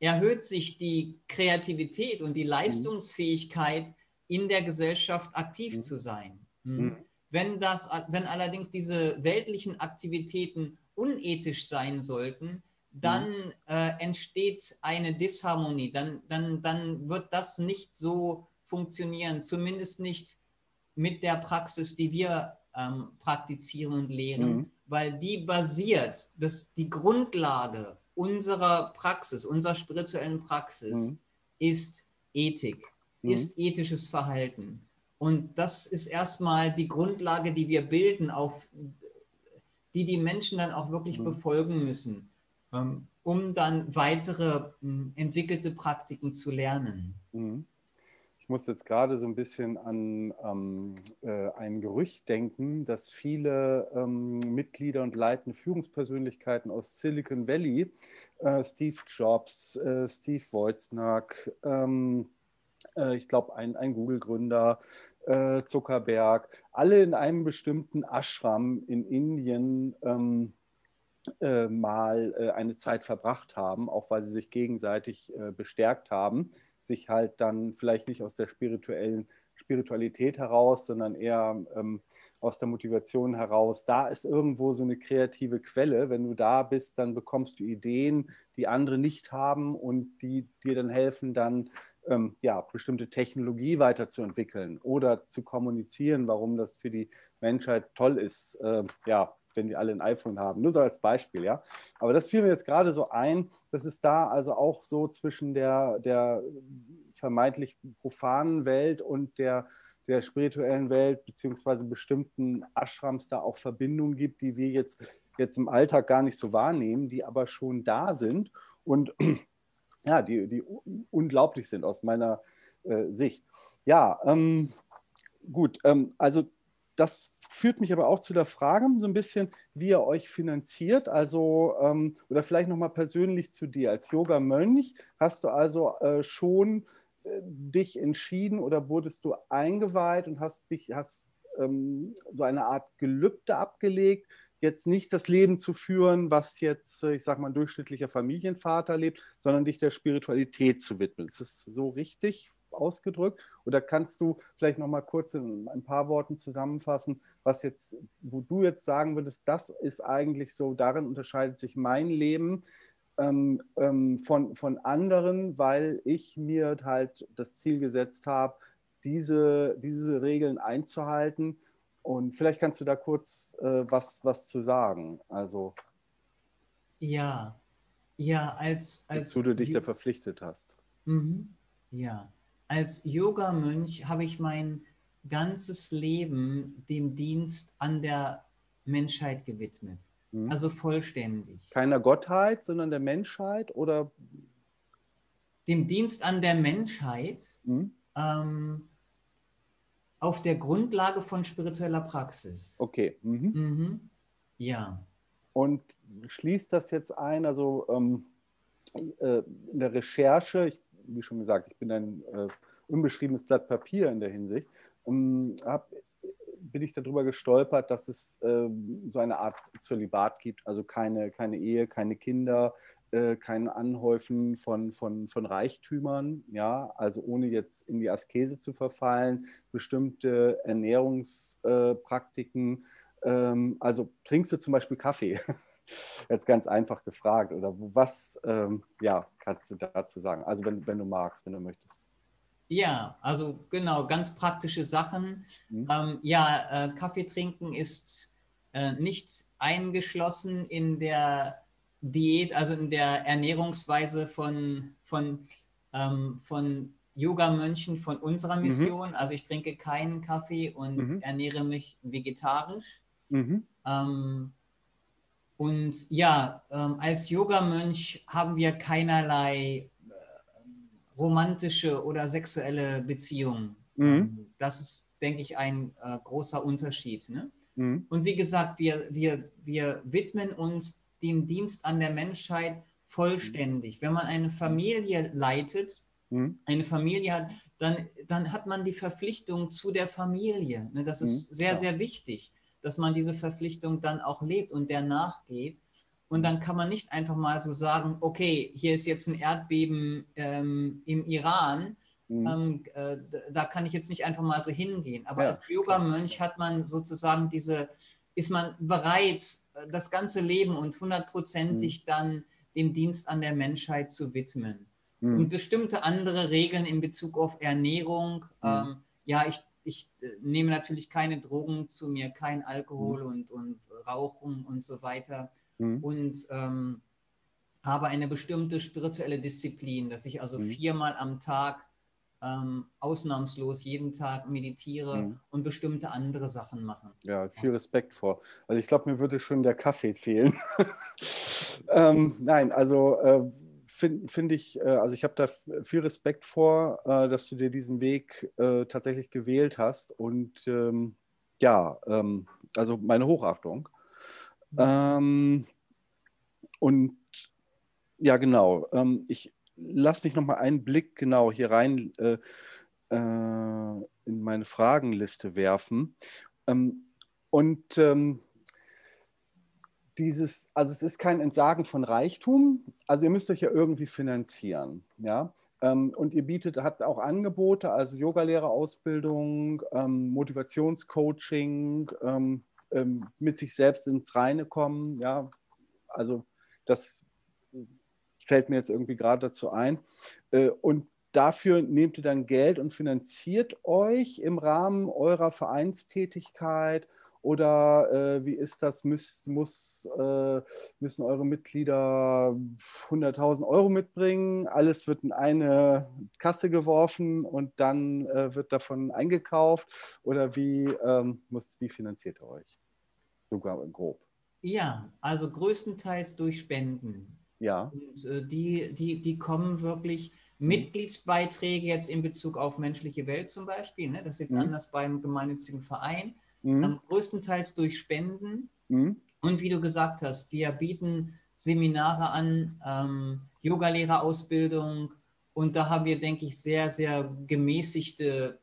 erhöht sich die Kreativität und die mhm. Leistungsfähigkeit, in der Gesellschaft aktiv mhm. zu sein. Mhm. Wenn, das, wenn allerdings diese weltlichen Aktivitäten unethisch sein sollten, dann mhm. äh, entsteht eine Disharmonie, dann, dann, dann wird das nicht so funktionieren, zumindest nicht mit der Praxis, die wir ähm, praktizieren und lehren, mhm. weil die basiert, dass die Grundlage unserer Praxis, unserer spirituellen Praxis mhm. ist Ethik, mhm. ist ethisches Verhalten. Und das ist erstmal die Grundlage, die wir bilden, auf die die Menschen dann auch wirklich mhm. befolgen müssen, ähm, um dann weitere hm, entwickelte Praktiken zu lernen. Mhm. Ich muss jetzt gerade so ein bisschen an ähm, äh, ein Gerücht denken, dass viele ähm, Mitglieder und leitende Führungspersönlichkeiten aus Silicon Valley, äh, Steve Jobs, äh, Steve Wozniak, ähm, äh, ich glaube ein, ein Google-Gründer, äh, Zuckerberg, alle in einem bestimmten Ashram in Indien ähm, äh, mal äh, eine Zeit verbracht haben, auch weil sie sich gegenseitig äh, bestärkt haben, sich halt dann vielleicht nicht aus der spirituellen Spiritualität heraus, sondern eher ähm, aus der Motivation heraus. Da ist irgendwo so eine kreative Quelle. Wenn du da bist, dann bekommst du Ideen, die andere nicht haben und die dir dann helfen, dann ähm, ja, bestimmte Technologie weiterzuentwickeln oder zu kommunizieren, warum das für die Menschheit toll ist, äh, ja, wenn die alle ein iPhone haben. Nur so als Beispiel, ja. Aber das fiel mir jetzt gerade so ein, dass es da also auch so zwischen der, der vermeintlich profanen Welt und der, der spirituellen Welt, beziehungsweise bestimmten Ashrams da auch Verbindungen gibt, die wir jetzt, jetzt im Alltag gar nicht so wahrnehmen, die aber schon da sind. Und ja, die, die unglaublich sind aus meiner äh, Sicht. Ja, ähm, gut, ähm, also das führt mich aber auch zu der Frage so ein bisschen, wie ihr euch finanziert. Also, ähm, oder vielleicht nochmal persönlich zu dir. Als Yoga-Mönch hast du also äh, schon dich entschieden oder wurdest du eingeweiht und hast dich, hast ähm, so eine Art Gelübde abgelegt, jetzt nicht das Leben zu führen, was jetzt, äh, ich sag mal, ein durchschnittlicher Familienvater lebt, sondern dich der Spiritualität zu widmen. Ist das so richtig ausgedrückt? Oder kannst du vielleicht noch mal kurz in ein paar Worten zusammenfassen, was jetzt, wo du jetzt sagen würdest, das ist eigentlich so, darin unterscheidet sich mein Leben ähm, ähm, von, von anderen, weil ich mir halt das Ziel gesetzt habe, diese, diese Regeln einzuhalten und vielleicht kannst du da kurz äh, was, was zu sagen. Also. Ja, ja, als. als wozu du dich da verpflichtet hast. Mhm. Ja, als Yoga-Mönch habe ich mein ganzes Leben dem Dienst an der Menschheit gewidmet. Mhm. Also vollständig. Keiner Gottheit, sondern der Menschheit oder? Dem Dienst an der Menschheit. Mhm. Ähm, auf der Grundlage von spiritueller Praxis. Okay. Mhm. Mhm. Ja. Und schließt das jetzt ein, also ähm, äh, in der Recherche, ich, wie schon gesagt, ich bin ein äh, unbeschriebenes Blatt Papier in der Hinsicht, ähm, hab, bin ich darüber gestolpert, dass es äh, so eine Art Zölibat gibt, also keine, keine Ehe, keine Kinder, äh, kein Anhäufen von, von, von Reichtümern, ja, also ohne jetzt in die Askese zu verfallen, bestimmte Ernährungspraktiken. Ähm, also trinkst du zum Beispiel Kaffee? Jetzt ganz einfach gefragt. Oder was ähm, ja, kannst du dazu sagen? Also wenn, wenn du magst, wenn du möchtest. Ja, also genau, ganz praktische Sachen. Mhm. Ähm, ja, äh, Kaffee trinken ist äh, nicht eingeschlossen in der Diät, also in der Ernährungsweise von, von, ähm, von Yoga-Mönchen von unserer mhm. Mission. Mhm. Also ich trinke keinen Kaffee und mhm. ernähre mich vegetarisch. Mhm. Ähm, und ja, ähm, als Yoga-Mönch haben wir keinerlei romantische oder sexuelle Beziehungen. Mhm. Ähm, das ist, denke ich, ein äh, großer Unterschied. Ne? Mhm. Und wie gesagt, wir, wir, wir widmen uns dem Dienst an der Menschheit vollständig. Wenn man eine Familie leitet, mhm. eine Familie hat, dann, dann hat man die Verpflichtung zu der Familie. Ne, das ist mhm. sehr, sehr wichtig, dass man diese Verpflichtung dann auch lebt und der nachgeht. Und dann kann man nicht einfach mal so sagen, okay, hier ist jetzt ein Erdbeben ähm, im Iran, mhm. ähm, äh, da kann ich jetzt nicht einfach mal so hingehen. Aber ja. als Yoga-Mönch hat man sozusagen diese, ist man bereit, das ganze Leben und hundertprozentig mhm. dann dem Dienst an der Menschheit zu widmen. Mhm. Und bestimmte andere Regeln in Bezug auf Ernährung. Mhm. Ähm, ja, ich, ich äh, nehme natürlich keine Drogen zu mir, kein Alkohol mhm. und, und Rauchen und so weiter. Mhm. Und ähm, habe eine bestimmte spirituelle Disziplin, dass ich also mhm. viermal am Tag ähm, ausnahmslos jeden Tag meditiere mhm. und bestimmte andere Sachen machen. Ja, viel Respekt vor. Also ich glaube, mir würde schon der Kaffee fehlen. ähm, nein, also äh, finde find ich, äh, also ich habe da viel Respekt vor, äh, dass du dir diesen Weg äh, tatsächlich gewählt hast. Und ähm, ja, ähm, also meine Hochachtung. Ähm, und ja, genau. Ähm, ich, lass mich noch mal einen Blick genau hier rein äh, äh, in meine Fragenliste werfen. Ähm, und ähm, dieses, also es ist kein Entsagen von Reichtum, also ihr müsst euch ja irgendwie finanzieren, ja. Ähm, und ihr bietet, habt auch Angebote, also Yogalehrerausbildung, ähm, Motivationscoaching, ähm, mit sich selbst ins Reine kommen, ja. Also das fällt mir jetzt irgendwie gerade dazu ein. Äh, und dafür nehmt ihr dann Geld und finanziert euch im Rahmen eurer Vereinstätigkeit oder äh, wie ist das? Müß, muss, äh, müssen eure Mitglieder 100.000 Euro mitbringen? Alles wird in eine Kasse geworfen und dann äh, wird davon eingekauft? Oder wie, ähm, muss, wie finanziert ihr euch? Sogar grob. Ja, also größtenteils durch Spenden. Ja. Und äh, die, die, die kommen wirklich mhm. Mitgliedsbeiträge jetzt in Bezug auf menschliche Welt zum Beispiel. Ne? Das ist jetzt mhm. anders beim gemeinnützigen Verein. Mhm. Ähm, größtenteils durch Spenden. Mhm. Und wie du gesagt hast, wir bieten Seminare an, ähm, Yogalehrerausbildung. Und da haben wir, denke ich, sehr, sehr gemäßigte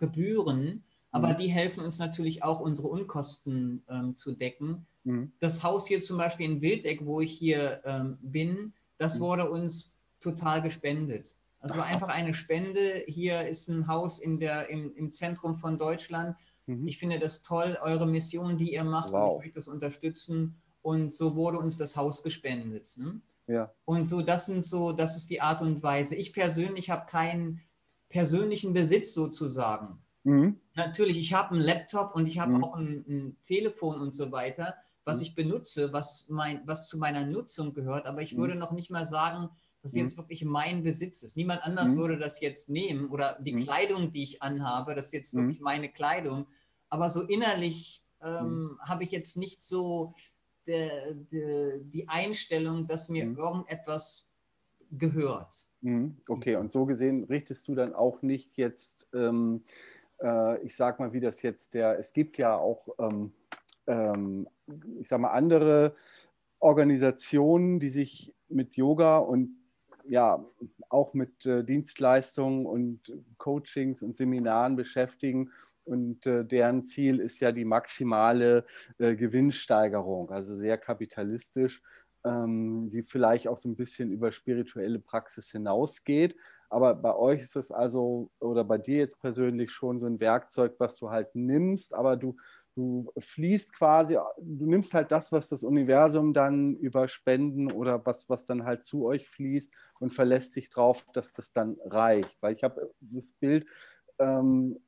Gebühren. Aber mhm. die helfen uns natürlich auch, unsere Unkosten ähm, zu decken. Mhm. Das Haus hier zum Beispiel in Wildeck, wo ich hier ähm, bin, das mhm. wurde uns total gespendet. Also war einfach eine Spende. Hier ist ein Haus in der, im, im Zentrum von Deutschland. Mhm. Ich finde das toll, eure Mission, die ihr macht. Wow. Und ich möchte das unterstützen. Und so wurde uns das Haus gespendet. Ne? Ja. Und so, das sind so, das ist die Art und Weise. Ich persönlich habe keinen persönlichen Besitz sozusagen. Mhm. Natürlich, ich habe einen Laptop und ich habe mhm. auch ein, ein, Telefon und so weiter, was mhm. ich benutze, was, mein, was zu meiner Nutzung gehört, aber ich mhm. würde noch nicht mal sagen, dass es jetzt mhm. wirklich mein Besitz ist. Niemand anders mhm. würde das jetzt nehmen oder die Kleidung, die ich anhabe, das ist jetzt wirklich meine Kleidung. Aber so innerlich ähm, habe ich jetzt nicht so de, de, die Einstellung, dass mir mhm. irgendetwas gehört. Mhm. Okay, und so gesehen richtest du dann auch nicht jetzt, ähm, äh, ich sag mal, wie das jetzt der, es gibt ja auch, ähm, ähm, ich sag mal, andere Organisationen, die sich mit Yoga und ja, auch mit äh, Dienstleistungen und Coachings und Seminaren beschäftigen und äh, deren Ziel ist ja die maximale äh, Gewinnsteigerung, also sehr kapitalistisch, ähm, die vielleicht auch so ein bisschen über spirituelle Praxis hinausgeht. Aber bei euch ist es also, oder bei dir jetzt persönlich schon so ein Werkzeug, was du halt nimmst, aber du, du fließt quasi, du nimmst halt das, was das Universum dann über Spenden oder was, was dann halt zu euch fließt und verlässt dich drauf, dass das dann reicht. Weil ich habe das Bild, ähm,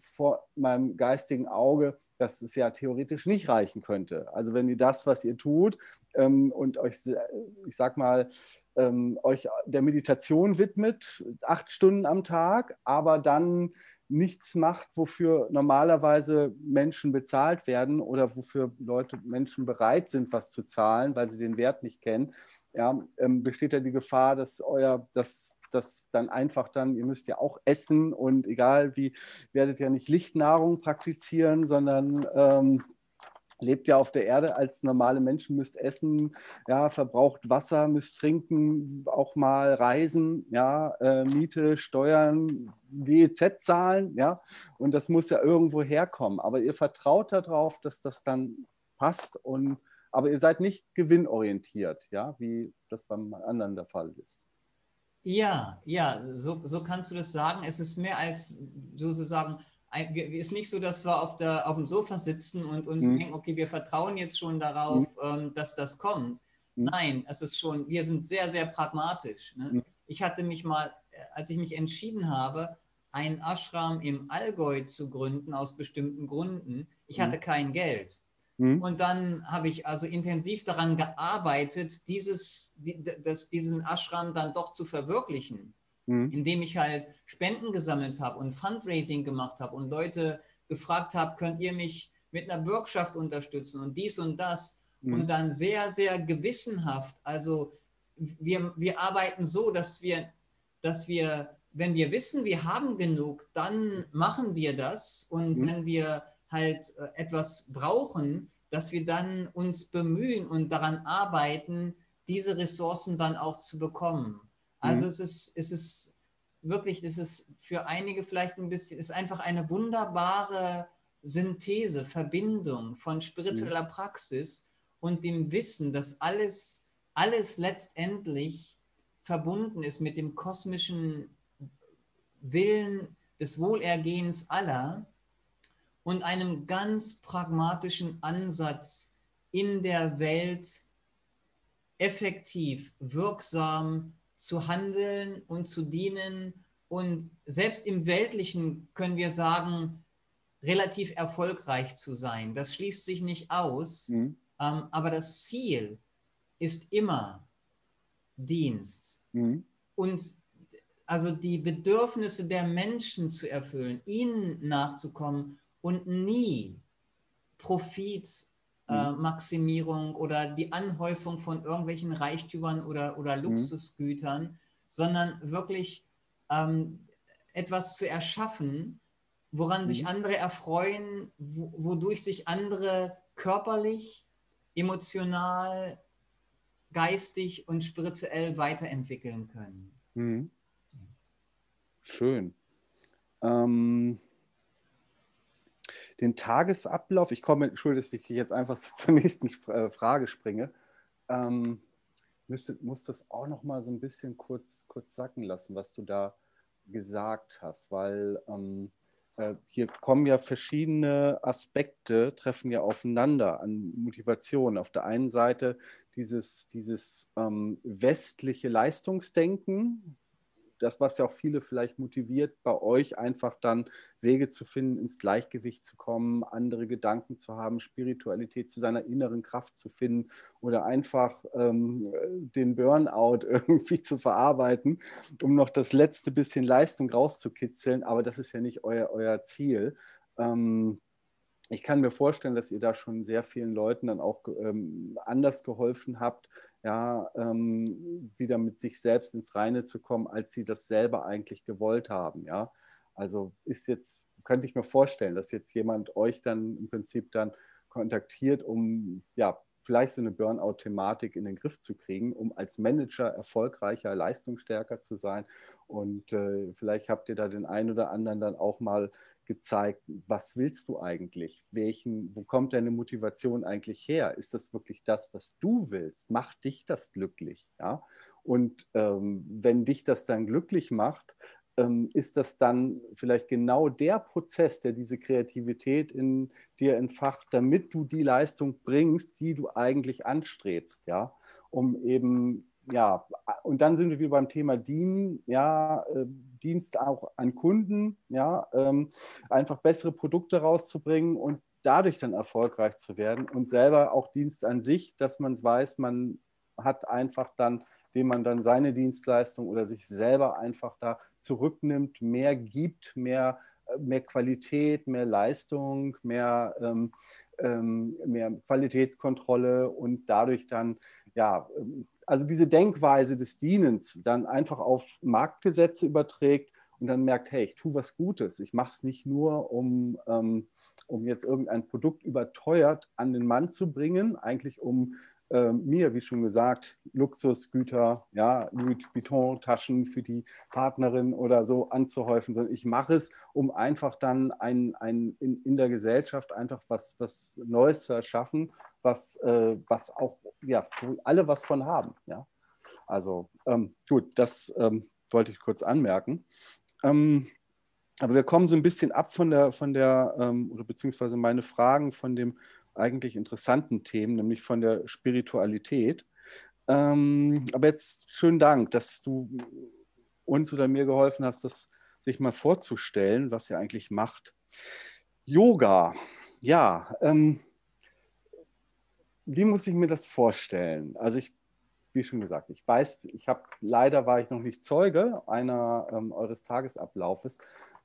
vor meinem geistigen Auge, dass es ja theoretisch nicht reichen könnte. Also wenn ihr das, was ihr tut ähm, und euch, ich sag mal, ähm, euch der Meditation widmet, acht Stunden am Tag, aber dann nichts macht, wofür normalerweise Menschen bezahlt werden oder wofür Leute, Menschen bereit sind, was zu zahlen, weil sie den Wert nicht kennen, ja, ähm, besteht ja die Gefahr, dass euer, dass das dann einfach dann, ihr müsst ja auch essen und egal wie, werdet ja nicht Lichtnahrung praktizieren, sondern ähm, lebt ja auf der Erde als normale Menschen, müsst essen, ja, verbraucht Wasser, müsst trinken, auch mal reisen, ja, äh, Miete, Steuern, GEZ zahlen, ja, und das muss ja irgendwo herkommen. Aber ihr vertraut darauf, dass das dann passt und aber ihr seid nicht gewinnorientiert, ja, wie das beim anderen der Fall ist. Ja, ja, so, so kannst du das sagen. Es ist mehr als sozusagen, ist nicht so, dass wir auf, der, auf dem Sofa sitzen und uns mhm. denken, okay, wir vertrauen jetzt schon darauf, mhm. ähm, dass das kommt. Mhm. Nein, es ist schon, wir sind sehr, sehr pragmatisch. Ne? Mhm. Ich hatte mich mal, äh, als ich mich entschieden habe, einen Ashram im Allgäu zu gründen, aus bestimmten Gründen, ich mhm. hatte kein Geld. Mhm. Und dann habe ich also intensiv daran gearbeitet, dieses, die, das, diesen Ashram dann doch zu verwirklichen, mhm. indem ich halt Spenden gesammelt habe und Fundraising gemacht habe und Leute gefragt habe, könnt ihr mich mit einer Bürgschaft unterstützen und dies und das. Mhm. Und dann sehr, sehr gewissenhaft. Also wir, wir arbeiten so, dass wir, dass wir, wenn wir wissen, wir haben genug, dann machen wir das. Und mhm. wenn wir halt äh, etwas brauchen, dass wir dann uns bemühen und daran arbeiten, diese Ressourcen dann auch zu bekommen. Also mhm. es ist, es ist wirklich, es ist für einige vielleicht ein bisschen, es ist einfach eine wunderbare Synthese, Verbindung von spiritueller mhm. Praxis und dem Wissen, dass alles, alles letztendlich verbunden ist mit dem kosmischen Willen des Wohlergehens aller und einem ganz pragmatischen Ansatz in der Welt effektiv, wirksam zu handeln und zu dienen. Und selbst im Weltlichen können wir sagen, relativ erfolgreich zu sein. Das schließt sich nicht aus, mhm. ähm, aber das Ziel ist immer Dienst. Mhm. Und also die Bedürfnisse der Menschen zu erfüllen, ihnen nachzukommen und nie Profitmaximierung äh, mhm. oder die Anhäufung von irgendwelchen Reichtümern oder, oder mhm. Luxusgütern, sondern wirklich ähm, etwas zu erschaffen, woran sich andere erfreuen, wo, wodurch sich andere körperlich, emotional, geistig und spirituell weiterentwickeln können. Mhm. Schön. Ähm den Tagesablauf. Ich komme, entschuldige, dass ich jetzt einfach zur nächsten äh, Frage springe. Ähm, müsste, muss das auch noch mal so ein bisschen kurz, kurz sacken lassen, was du da gesagt hast, weil ähm, äh, hier kommen ja verschiedene Aspekte, treffen ja aufeinander an Motivation. Auf der einen Seite dieses, dieses ähm, westliche Leistungsdenken, das, was ja auch viele vielleicht motiviert, bei euch einfach dann Wege zu finden, ins Gleichgewicht zu kommen, andere Gedanken zu haben, Spiritualität zu seiner inneren Kraft zu finden oder einfach ähm, den Burnout irgendwie zu verarbeiten, um noch das letzte bisschen Leistung rauszukitzeln. Aber das ist ja nicht euer, euer Ziel. Ähm, ich kann mir vorstellen, dass ihr da schon sehr vielen Leuten dann auch ähm, anders geholfen habt, ja, ähm, wieder mit sich selbst ins Reine zu kommen, als sie das selber eigentlich gewollt haben. Ja, also ist jetzt, könnte ich mir vorstellen, dass jetzt jemand euch dann im Prinzip dann kontaktiert, um ja, vielleicht so eine Burnout-Thematik in den Griff zu kriegen, um als Manager erfolgreicher, leistungsstärker zu sein. Und äh, vielleicht habt ihr da den einen oder anderen dann auch mal gezeigt, was willst du eigentlich? Welchen, wo kommt deine Motivation eigentlich her? Ist das wirklich das, was du willst? Macht dich das glücklich? Ja? Und ähm, wenn dich das dann glücklich macht, ähm, ist das dann vielleicht genau der Prozess, der diese Kreativität in dir entfacht, damit du die Leistung bringst, die du eigentlich anstrebst, ja, um eben ja, und dann sind wir wieder beim Thema Dienen, ja, äh, Dienst auch an Kunden, ja, ähm, einfach bessere Produkte rauszubringen und dadurch dann erfolgreich zu werden und selber auch Dienst an sich, dass man weiß, man hat einfach dann, dem man dann seine Dienstleistung oder sich selber einfach da zurücknimmt, mehr gibt, mehr, äh, mehr Qualität, mehr Leistung, mehr, ähm, ähm, mehr Qualitätskontrolle und dadurch dann ja, ähm, also diese Denkweise des Dienens dann einfach auf Marktgesetze überträgt und dann merkt, hey, ich tue was Gutes. Ich mache es nicht nur, um, ähm, um jetzt irgendein Produkt überteuert an den Mann zu bringen, eigentlich um mir, wie schon gesagt, Luxusgüter, ja, Louis Vuitton-Taschen für die Partnerin oder so anzuhäufen, sondern ich mache es, um einfach dann ein, ein, in, in der Gesellschaft einfach was, was Neues zu erschaffen, was, äh, was auch ja, alle was von haben. Ja? Also ähm, gut, das ähm, wollte ich kurz anmerken. Ähm, aber wir kommen so ein bisschen ab von der, von der ähm, oder beziehungsweise meine Fragen von dem eigentlich interessanten Themen, nämlich von der Spiritualität. Ähm, aber jetzt schönen Dank, dass du uns oder mir geholfen hast, das sich mal vorzustellen, was ihr eigentlich macht. Yoga, ja, ähm, wie muss ich mir das vorstellen? Also ich, wie schon gesagt, ich weiß, ich habe leider war ich noch nicht Zeuge einer ähm, eures Tagesablaufes,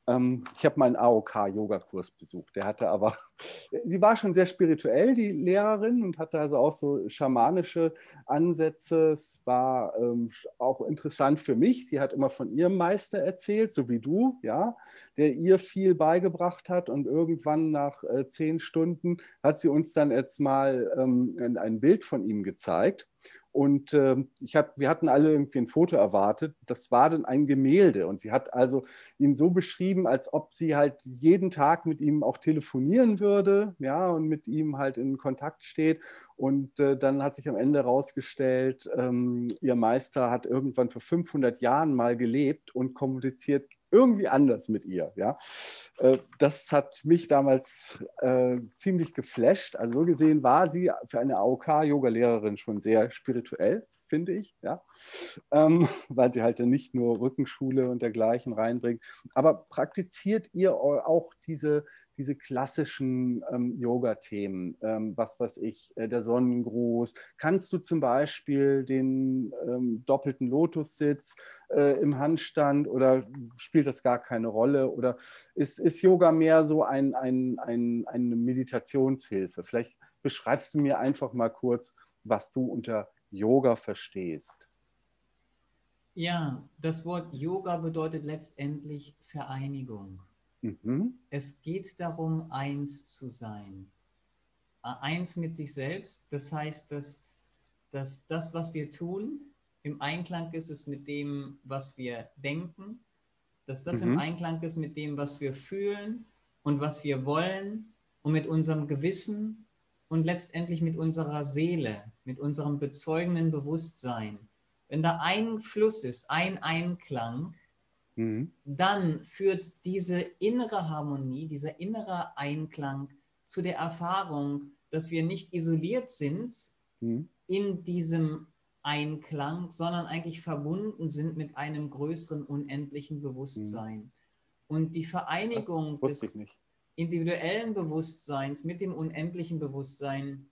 ich habe mal einen AOK-Yoga-Kurs besucht. Der hatte aber, sie war schon sehr spirituell, die Lehrerin, und hatte also auch so schamanische Ansätze. Es war ähm, auch interessant für mich. Sie hat immer von ihrem Meister erzählt, so wie du, ja, der ihr viel beigebracht hat. Und irgendwann nach äh, zehn Stunden hat sie uns dann jetzt mal ähm, ein Bild von ihm gezeigt. Und äh, ich hab, wir hatten alle irgendwie ein Foto erwartet. Das war dann ein Gemälde. Und sie hat also ihn so beschrieben, als ob sie halt jeden Tag mit ihm auch telefonieren würde, ja, und mit ihm halt in Kontakt steht. Und äh, dann hat sich am Ende herausgestellt, ähm, ihr Meister hat irgendwann vor 500 Jahren mal gelebt und kommuniziert irgendwie anders mit ihr. Ja? Äh, das hat mich damals äh, ziemlich geflasht. Also so gesehen war sie für eine AOK-Yoga-Lehrerin schon sehr spirituell, finde ich, ja? Ähm, weil sie halt nicht nur Rückenschule und dergleichen reinbringt. Aber praktiziert ihr auch diese diese klassischen ähm, Yoga-Themen, ähm, was weiß ich, äh, der Sonnengruß. Kannst du zum Beispiel den ähm, doppelten Lotussitz äh, im Handstand oder spielt das gar keine Rolle? Oder ist, ist Yoga mehr so ein, ein, ein, eine Meditationshilfe? Vielleicht beschreibst du mir einfach mal kurz, was du unter Yoga verstehst. Ja, das Wort Yoga bedeutet letztendlich Vereinigung. Mhm. Es geht darum, eins zu sein. Eins mit sich selbst. Das heißt, dass, dass das, was wir tun, im Einklang ist es mit dem, was wir denken, dass das mhm. im Einklang ist mit dem, was wir fühlen und was wir wollen und mit unserem Gewissen und letztendlich mit unserer Seele, mit unserem bezeugenden Bewusstsein, wenn da ein Fluss ist, ein Einklang, mhm. dann führt diese innere Harmonie, dieser innere Einklang zu der Erfahrung, dass wir nicht isoliert sind mhm. in diesem Einklang, sondern eigentlich verbunden sind mit einem größeren unendlichen Bewusstsein. Mhm. Und die Vereinigung des individuellen Bewusstseins mit dem unendlichen Bewusstsein,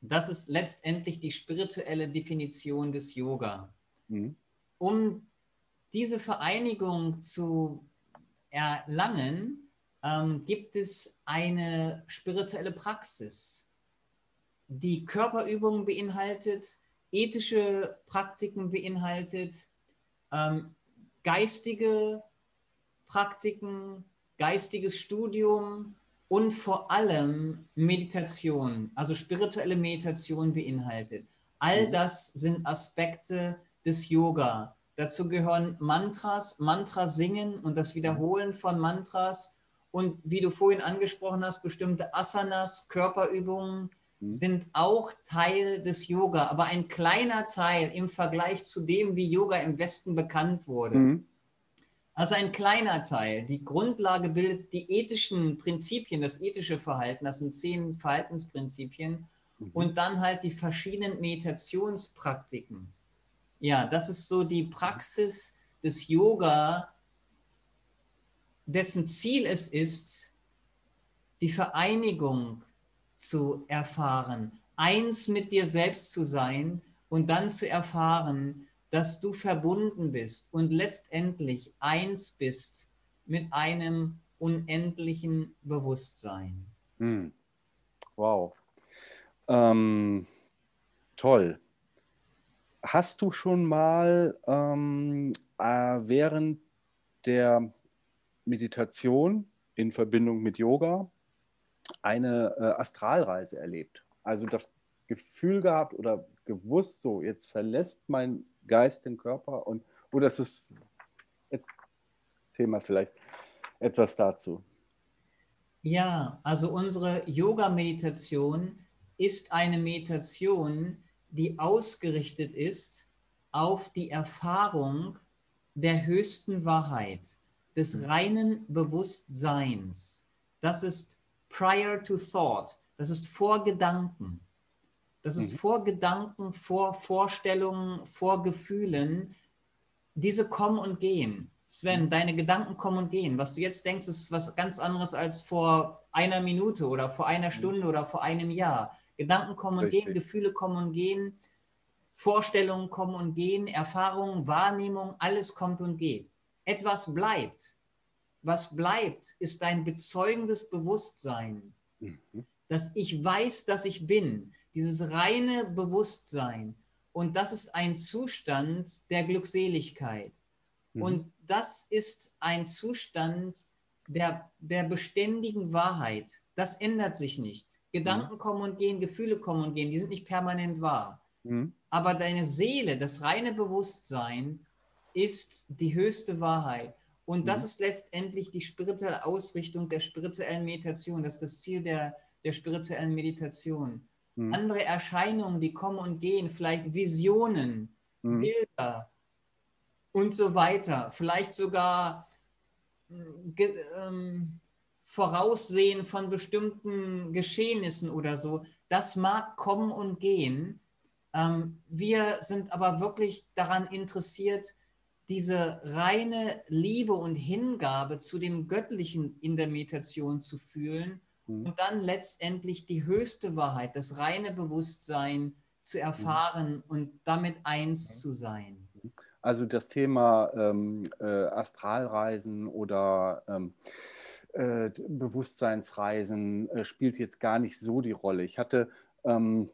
das ist letztendlich die spirituelle Definition des Yoga. Mhm. Um diese Vereinigung zu erlangen, ähm, gibt es eine spirituelle Praxis, die Körperübungen beinhaltet, ethische Praktiken beinhaltet, ähm, geistige Praktiken, geistiges Studium und vor allem Meditation, also spirituelle Meditation beinhaltet. All mhm. das sind Aspekte des Yoga. Dazu gehören Mantras, Mantra singen und das Wiederholen von Mantras und wie du vorhin angesprochen hast, bestimmte Asanas, Körperübungen mhm. sind auch Teil des Yoga, aber ein kleiner Teil im Vergleich zu dem, wie Yoga im Westen bekannt wurde. Mhm. Also ein kleiner Teil. Die Grundlage bildet die ethischen Prinzipien, das ethische Verhalten, das sind zehn Verhaltensprinzipien mhm. und dann halt die verschiedenen Meditationspraktiken. Ja, das ist so die Praxis des Yoga, dessen Ziel es ist, die Vereinigung zu erfahren, eins mit dir selbst zu sein und dann zu erfahren, dass du verbunden bist und letztendlich eins bist mit einem unendlichen Bewusstsein. Hm. Wow. Ähm, toll. Hast du schon mal ähm, äh, während der Meditation in Verbindung mit Yoga eine äh, Astralreise erlebt? Also das Gefühl gehabt oder gewusst, so jetzt verlässt mein Geist den Körper und oder ist es erzähl mal vielleicht etwas dazu. Ja, also unsere Yoga-Meditation ist eine Meditation, die ausgerichtet ist auf die Erfahrung der höchsten Wahrheit, des reinen Bewusstseins. Das ist prior to thought, das ist vor Gedanken. Das ist mhm. vor Gedanken, vor Vorstellungen, vor Gefühlen. Diese kommen und gehen. Sven, mhm. deine Gedanken kommen und gehen. Was du jetzt denkst, ist was ganz anderes als vor einer Minute oder vor einer mhm. Stunde oder vor einem Jahr. Gedanken kommen und gehen, Gefühle kommen und gehen, Vorstellungen kommen und gehen, Erfahrungen, Wahrnehmung, alles kommt und geht. Etwas bleibt. Was bleibt, ist dein bezeugendes Bewusstsein, mhm. dass ich weiß, dass ich bin, dieses reine Bewusstsein. Und das ist ein Zustand der Glückseligkeit. Mhm. Und das ist ein Zustand, der, der beständigen Wahrheit, das ändert sich nicht. Gedanken mhm. kommen und gehen, Gefühle kommen und gehen, die sind nicht permanent wahr. Mhm. Aber deine Seele, das reine Bewusstsein, ist die höchste Wahrheit. Und das mhm. ist letztendlich die spirituelle Ausrichtung der spirituellen Meditation. Das ist das Ziel der, der spirituellen Meditation. Mhm. Andere Erscheinungen, die kommen und gehen, vielleicht Visionen, mhm. Bilder und so weiter. Vielleicht sogar ähm, Voraussehen von bestimmten Geschehnissen oder so, das mag kommen und gehen. Ähm, wir sind aber wirklich daran interessiert, diese reine Liebe und Hingabe zu dem Göttlichen in der Meditation zu fühlen. Und dann letztendlich die höchste Wahrheit, das reine Bewusstsein zu erfahren mhm. und damit eins zu sein. Also das Thema ähm, äh, Astralreisen oder ähm, äh, Bewusstseinsreisen äh, spielt jetzt gar nicht so die Rolle. Ich hatte, ähm,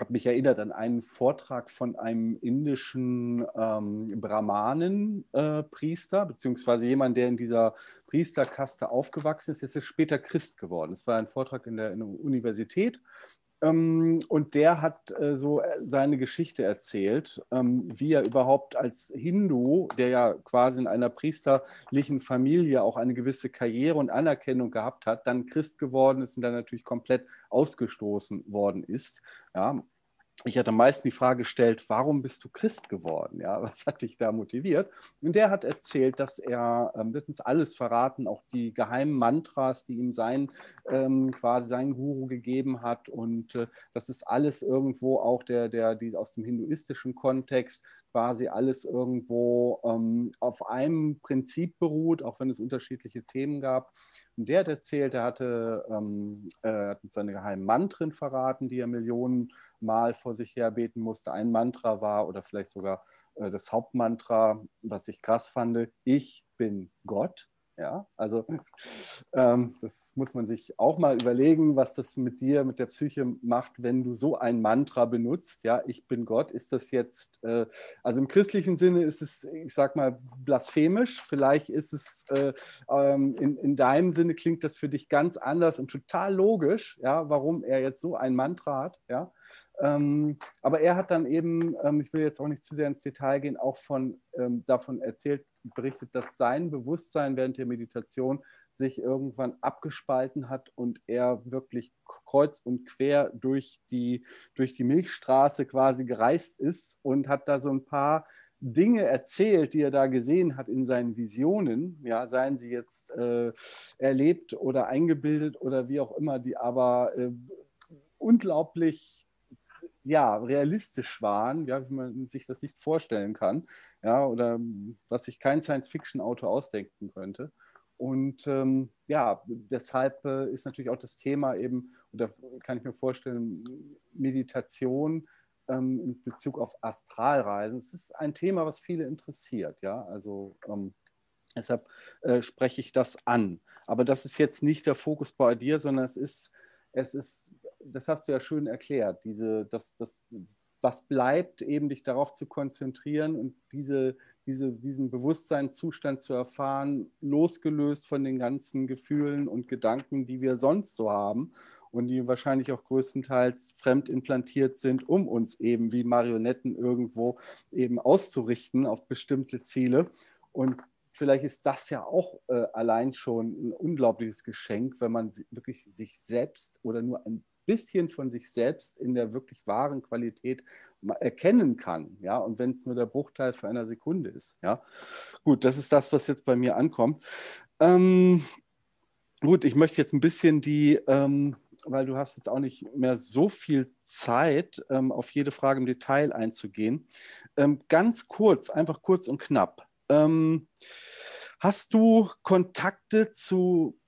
habe mich erinnert an einen Vortrag von einem indischen ähm, Brahmanen-Priester, äh, beziehungsweise jemand, der in dieser Priesterkaste aufgewachsen ist, jetzt ist später Christ geworden. Es war ein Vortrag in der, in der Universität Ähm, und der hat äh, so äh, seine Geschichte erzählt, ähm, wie er überhaupt als Hindu, der ja quasi in einer priesterlichen Familie auch eine gewisse Karriere und Anerkennung gehabt hat, dann Christ geworden ist und dann natürlich komplett ausgestoßen worden ist. Ja, ich hatte am meisten die Frage gestellt, warum bist du Christ geworden? Ja, was hat dich da motiviert? Und der hat erzählt, dass er, ähm, wird uns alles verraten, auch die geheimen Mantras, die ihm sein, ähm, quasi sein Guru gegeben hat. Und äh, das ist alles irgendwo auch der, der, die aus dem hinduistischen Kontext quasi alles irgendwo ähm, auf einem Prinzip beruht, auch wenn es unterschiedliche Themen gab. Und der hat erzählt, er hatte, ähm, er hat seine geheimen Mantren verraten, die er Millionen Mal vor sich her beten musste. Ein Mantra war oder vielleicht sogar äh, das Hauptmantra, was ich krass fand, ich bin Gott. Ja, also ähm, das muss man sich auch mal überlegen, was das mit dir, mit der Psyche macht, wenn du so ein Mantra benutzt. Ja, ich bin Gott. Ist das jetzt, äh, also im christlichen Sinne ist es, ich sag mal, blasphemisch. Vielleicht ist es äh, ähm, in, in deinem Sinne klingt das für dich ganz anders und total logisch, ja, warum er jetzt so ein Mantra hat. Ja, ähm, aber er hat dann eben, ähm, ich will jetzt auch nicht zu sehr ins Detail gehen, auch von, ähm, davon erzählt, berichtet, dass sein Bewusstsein während der Meditation sich irgendwann abgespalten hat und er wirklich kreuz und quer durch die, durch die Milchstraße quasi gereist ist und hat da so ein paar Dinge erzählt, die er da gesehen hat in seinen Visionen, ja, seien sie jetzt äh, erlebt oder eingebildet oder wie auch immer, die aber äh, unglaublich ja, realistisch waren, ja, wie man sich das nicht vorstellen kann, ja, oder was sich kein Science-Fiction-Autor ausdenken könnte. Und ähm, ja, deshalb äh, ist natürlich auch das Thema eben, oder kann ich mir vorstellen, Meditation ähm, in Bezug auf Astralreisen. Es ist ein Thema, was viele interessiert, ja. Also ähm, deshalb äh, spreche ich das an. Aber das ist jetzt nicht der Fokus bei dir, sondern es ist es ist, das hast du ja schön erklärt, diese, das, das, was bleibt, eben dich darauf zu konzentrieren und diese, diese, diesen Bewusstseinszustand zu erfahren, losgelöst von den ganzen Gefühlen und Gedanken, die wir sonst so haben und die wahrscheinlich auch größtenteils fremd implantiert sind, um uns eben wie Marionetten irgendwo eben auszurichten auf bestimmte Ziele. Und vielleicht ist das ja auch äh, allein schon ein unglaubliches Geschenk, wenn man wirklich sich selbst oder nur ein bisschen von sich selbst in der wirklich wahren Qualität erkennen kann, ja, und wenn es nur der Bruchteil für einer Sekunde ist, ja. Gut, das ist das, was jetzt bei mir ankommt. Ähm, gut, ich möchte jetzt ein bisschen die, ähm, weil du hast jetzt auch nicht mehr so viel Zeit, ähm, auf jede Frage im Detail einzugehen. Ähm, ganz kurz, einfach kurz und knapp. Ähm, Hast du Kontakte zu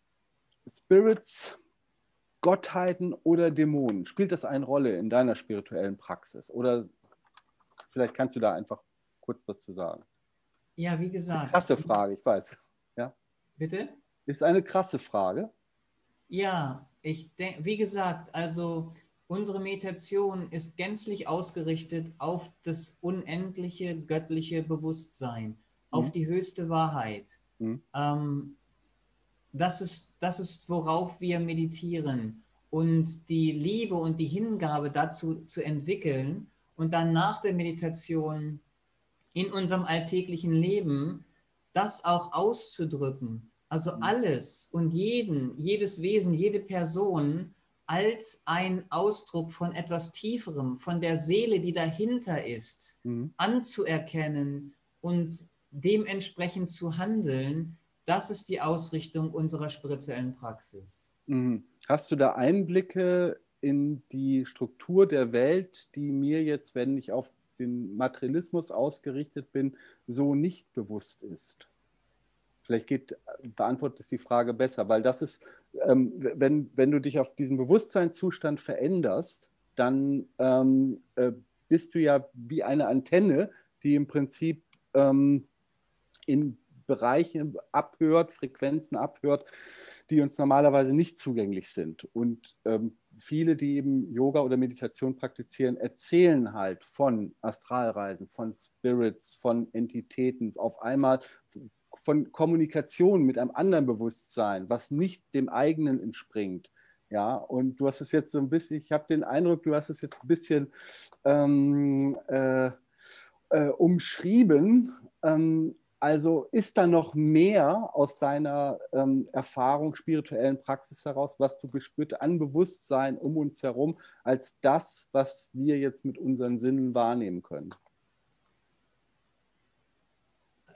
Spirits, Gottheiten oder Dämonen? Spielt das eine Rolle in deiner spirituellen Praxis? Oder vielleicht kannst du da einfach kurz was zu sagen. Ja, wie gesagt. Krasse Frage, ich weiß. Ja? Bitte? Ist eine krasse Frage. Ja, ich denke, wie gesagt, also unsere Meditation ist gänzlich ausgerichtet auf das unendliche göttliche Bewusstsein, auf mhm. die höchste Wahrheit. Mhm. Ähm, das, ist, das ist, worauf wir meditieren. Und die Liebe und die Hingabe dazu zu entwickeln und dann nach der Meditation in unserem alltäglichen Leben das auch auszudrücken. Also mhm. alles und jeden, jedes Wesen, jede Person als ein Ausdruck von etwas Tieferem, von der Seele, die dahinter ist, mhm. anzuerkennen und dementsprechend zu handeln, das ist die Ausrichtung unserer spirituellen Praxis. Mhm. Hast du da Einblicke in die Struktur der Welt, die mir jetzt, wenn ich auf den Materialismus ausgerichtet bin, so nicht bewusst ist? Vielleicht geht, beantwortet die Frage besser, weil das ist, ähm, wenn, wenn du dich auf diesen Bewusstseinszustand veränderst, dann ähm, äh, bist du ja wie eine Antenne, die im Prinzip ähm, in Bereiche abhört, Frequenzen abhört, die uns normalerweise nicht zugänglich sind. Und ähm, viele, die eben Yoga oder Meditation praktizieren, erzählen halt von Astralreisen, von Spirits, von Entitäten, auf einmal von Kommunikation mit einem anderen Bewusstsein, was nicht dem eigenen entspringt. Ja, und du hast es jetzt so ein bisschen, ich habe den Eindruck, du hast es jetzt ein bisschen ähm, äh, äh, umschrieben. Ähm, also ist da noch mehr aus deiner ähm, Erfahrung, spirituellen Praxis heraus, was du gespürt an Bewusstsein um uns herum, als das, was wir jetzt mit unseren Sinnen wahrnehmen können?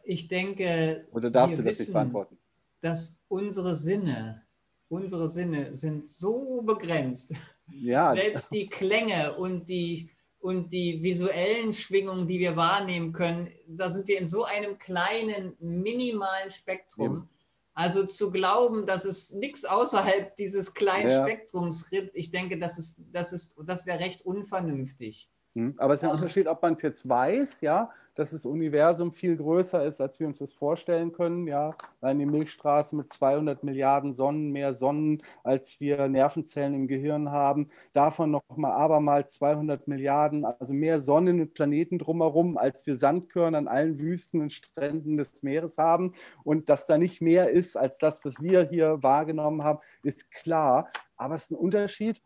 Ich denke, oder darfst du das nicht beantworten? Dass unsere Sinne, unsere Sinne sind so begrenzt. Ja. Selbst die Klänge und die und die visuellen Schwingungen, die wir wahrnehmen können, da sind wir in so einem kleinen, minimalen Spektrum. Ja. Also zu glauben, dass es nichts außerhalb dieses kleinen ja. Spektrums gibt, ich denke, das, ist, das, ist, das wäre recht unvernünftig. Hm, aber es ist ein Unterschied, ob man es jetzt weiß, ja, dass das Universum viel größer ist, als wir uns das vorstellen können. Ja, allein die Milchstraße mit 200 Milliarden Sonnen, mehr Sonnen, als wir Nervenzellen im Gehirn haben. Davon noch mal abermals 200 Milliarden, also mehr Sonnen und Planeten drumherum, als wir Sandkörner an allen Wüsten und Stränden des Meeres haben. Und dass da nicht mehr ist als das, was wir hier wahrgenommen haben, ist klar. Aber es ist ein Unterschied,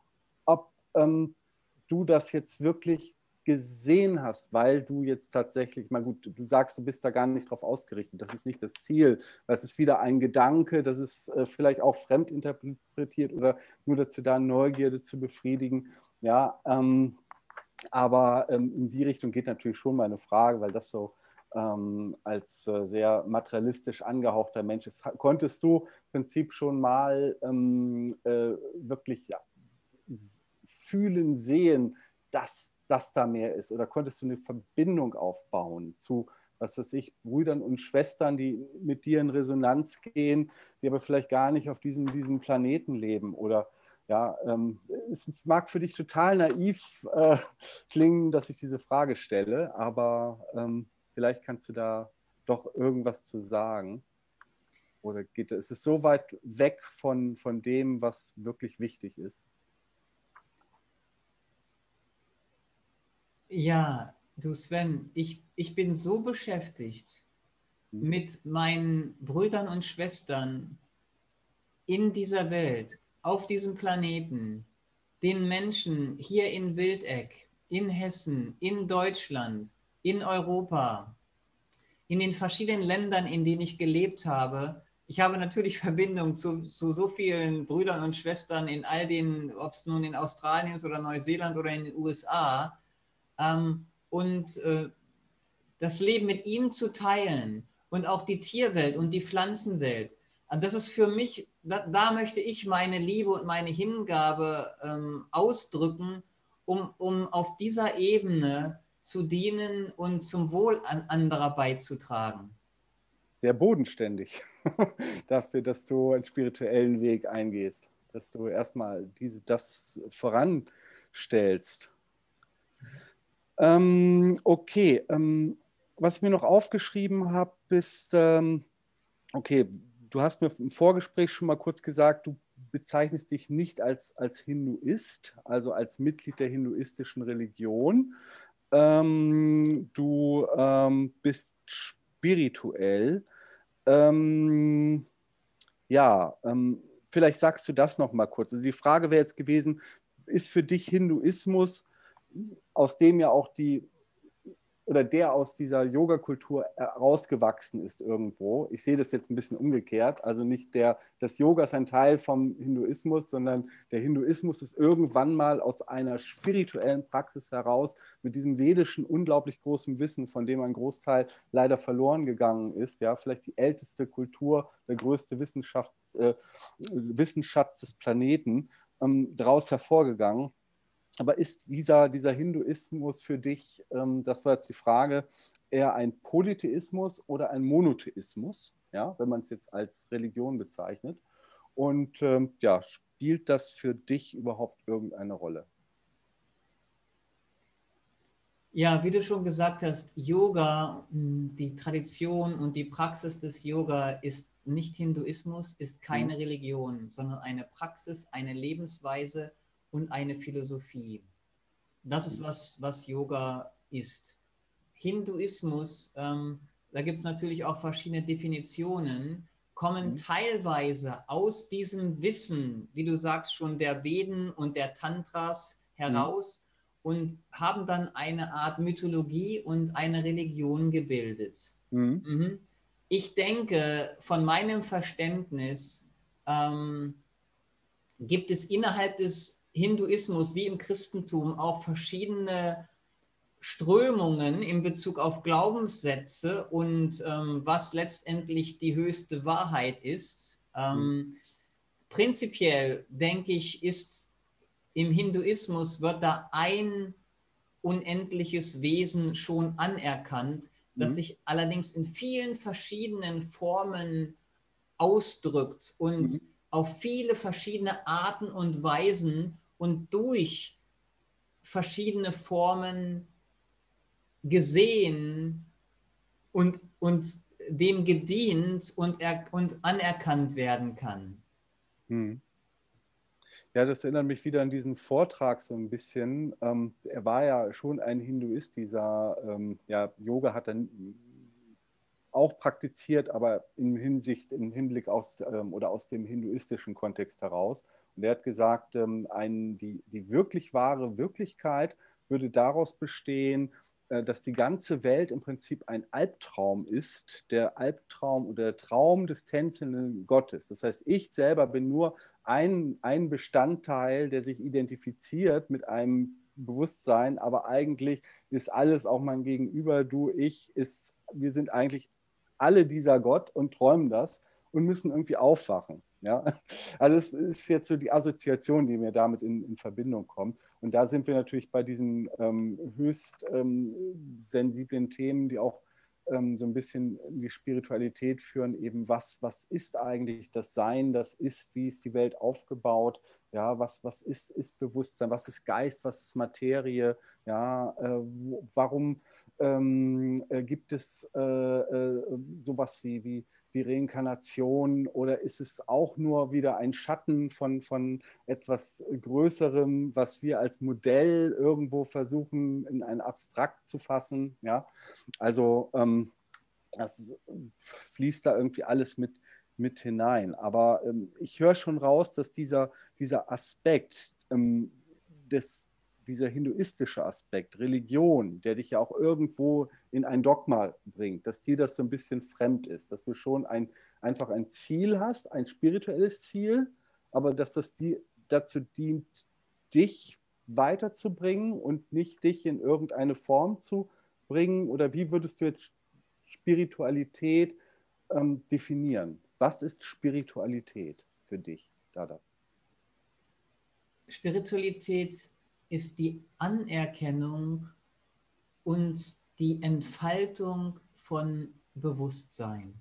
ob ähm, du das jetzt wirklich gesehen hast, weil du jetzt tatsächlich, mal gut, du sagst, du bist da gar nicht drauf ausgerichtet, das ist nicht das Ziel, das ist wieder ein Gedanke, das ist äh, vielleicht auch fremdinterpretiert oder nur dazu da, Neugierde zu befriedigen. Ja, ähm, aber ähm, in die Richtung geht natürlich schon meine Frage, weil das so ähm, als äh, sehr materialistisch angehauchter Mensch ist. Konntest du im Prinzip schon mal ähm, äh, wirklich ja, fühlen, sehen, dass dass da mehr ist? Oder konntest du eine Verbindung aufbauen zu, was weiß ich, Brüdern und Schwestern, die mit dir in Resonanz gehen, die aber vielleicht gar nicht auf diesem, diesem Planeten leben? Oder ja, ähm, es mag für dich total naiv äh, klingen, dass ich diese Frage stelle, aber ähm, vielleicht kannst du da doch irgendwas zu sagen. Oder geht es ist so weit weg von, von dem, was wirklich wichtig ist? Ja, du Sven, ich, ich bin so beschäftigt mhm. mit meinen Brüdern und Schwestern in dieser Welt, auf diesem Planeten, den Menschen hier in Wildeck, in Hessen, in Deutschland, in Europa, in den verschiedenen Ländern, in denen ich gelebt habe. Ich habe natürlich Verbindung zu, zu so vielen Brüdern und Schwestern in all den, ob es nun in Australien ist oder Neuseeland oder in den USA ähm, und äh, das Leben mit ihnen zu teilen und auch die Tierwelt und die Pflanzenwelt. Und das ist für mich, da, da möchte ich meine Liebe und meine Hingabe ähm, ausdrücken, um, um auf dieser Ebene zu dienen und zum Wohl an anderer beizutragen. Sehr bodenständig dafür, dass du einen spirituellen Weg eingehst, dass du erstmal diese, das voranstellst. Ähm, okay, ähm, was ich mir noch aufgeschrieben habe, ist, ähm, okay, du hast mir im Vorgespräch schon mal kurz gesagt, du bezeichnest dich nicht als, als Hinduist, also als Mitglied der hinduistischen Religion. Ähm, du ähm, bist spirituell. Ähm, ja, vielleicht sagst du das noch mal kurz. Also die Frage wäre jetzt gewesen, ist für dich Hinduismus aus dem ja auch die oder der aus dieser Yoga-Kultur herausgewachsen ist irgendwo. Ich sehe das jetzt ein bisschen umgekehrt. Also nicht der, das Yoga ist ein Teil vom Hinduismus, sondern der Hinduismus ist irgendwann mal aus einer spirituellen Praxis heraus mit diesem vedischen, unglaublich großen Wissen, von dem ein Großteil leider verloren gegangen ist. Ja, vielleicht die älteste Kultur, der größte Wissenschafts, äh, Wissensschatz des Planeten, ähm, daraus hervorgegangen. Aber ist dieser, dieser Hinduismus für dich, ähm, das war jetzt die Frage, eher ein Polytheismus oder ein Monotheismus, ja, wenn man es jetzt als Religion bezeichnet? Und ähm, ja, spielt das für dich überhaupt irgendeine Rolle? Ja, wie du schon gesagt hast, Yoga, hm, die Tradition und die Praxis des Yoga ist nicht Hinduismus, ist keine mhm. Religion, sondern eine Praxis, eine Lebensweise, und eine Philosophie. Das ist was, was Yoga ist. Hinduismus, ähm, da gibt es natürlich auch verschiedene Definitionen, kommen Mhm. teilweise aus diesem Wissen, wie du sagst schon, der Veden und der Tantras heraus und haben dann eine Art Mythologie und eine Religion gebildet. Mhm. Mhm. Ich denke, von meinem Verständnis ähm, gibt es innerhalb des Hinduismus wie im Christentum auch verschiedene Strömungen in Bezug auf Glaubenssätze und ähm, was letztendlich die höchste Wahrheit ist. Ähm, Prinzipiell denke ich, ist im Hinduismus wird da ein unendliches Wesen schon anerkannt, das Mhm. sich allerdings in vielen verschiedenen Formen ausdrückt und Mhm. auf viele verschiedene Arten und Weisen und durch verschiedene Formen gesehen und, und dem gedient und, er, und anerkannt werden kann. Hm. Ja, das erinnert mich wieder an diesen Vortrag so ein bisschen. Ähm, er war ja schon ein Hinduist, dieser ähm, ja, Yoga hat er auch praktiziert, aber in Hinsicht, im Hinblick aus ähm, oder aus dem hinduistischen Kontext heraus. Und er hat gesagt, ähm, ein, die, die wirklich wahre Wirklichkeit würde daraus bestehen, äh, dass die ganze Welt im Prinzip ein Albtraum ist, der Albtraum oder der Traum des tänzelnden Gottes. Das heißt, ich selber bin nur ein, ein Bestandteil, der sich identifiziert mit einem Bewusstsein, aber eigentlich ist alles auch mein Gegenüber, du, ich, ist, wir sind eigentlich alle dieser Gott und träumen das und müssen irgendwie aufwachen. Ja? Also es ist jetzt so die Assoziation, die mir damit in, in Verbindung kommt. Und da sind wir natürlich bei diesen ähm, höchst ähm, sensiblen Themen, die auch ähm, so ein bisschen in die Spiritualität führen, eben was, was ist eigentlich das Sein, das ist, wie ist die Welt aufgebaut, ja, was, was ist, ist Bewusstsein, was ist Geist, was ist Materie, ja, äh, warum ähm, äh, gibt es äh, äh, sowas wie, wie, wie Reinkarnation oder ist es auch nur wieder ein Schatten von, von etwas Größerem, was wir als Modell irgendwo versuchen in ein Abstrakt zu fassen? Ja, also ähm, das fließt da irgendwie alles mit, mit hinein. Aber ähm, ich höre schon raus, dass dieser, dieser Aspekt ähm, des, dieser hinduistische Aspekt, Religion, der dich ja auch irgendwo in ein Dogma bringt, dass dir das so ein bisschen fremd ist, dass du schon ein, einfach ein Ziel hast, ein spirituelles Ziel, aber dass das die, dazu dient, dich weiterzubringen und nicht dich in irgendeine Form zu bringen? Oder wie würdest du jetzt Spiritualität ähm, definieren? Was ist Spiritualität für dich, Dada? Spiritualität ist die Anerkennung und die Entfaltung von Bewusstsein.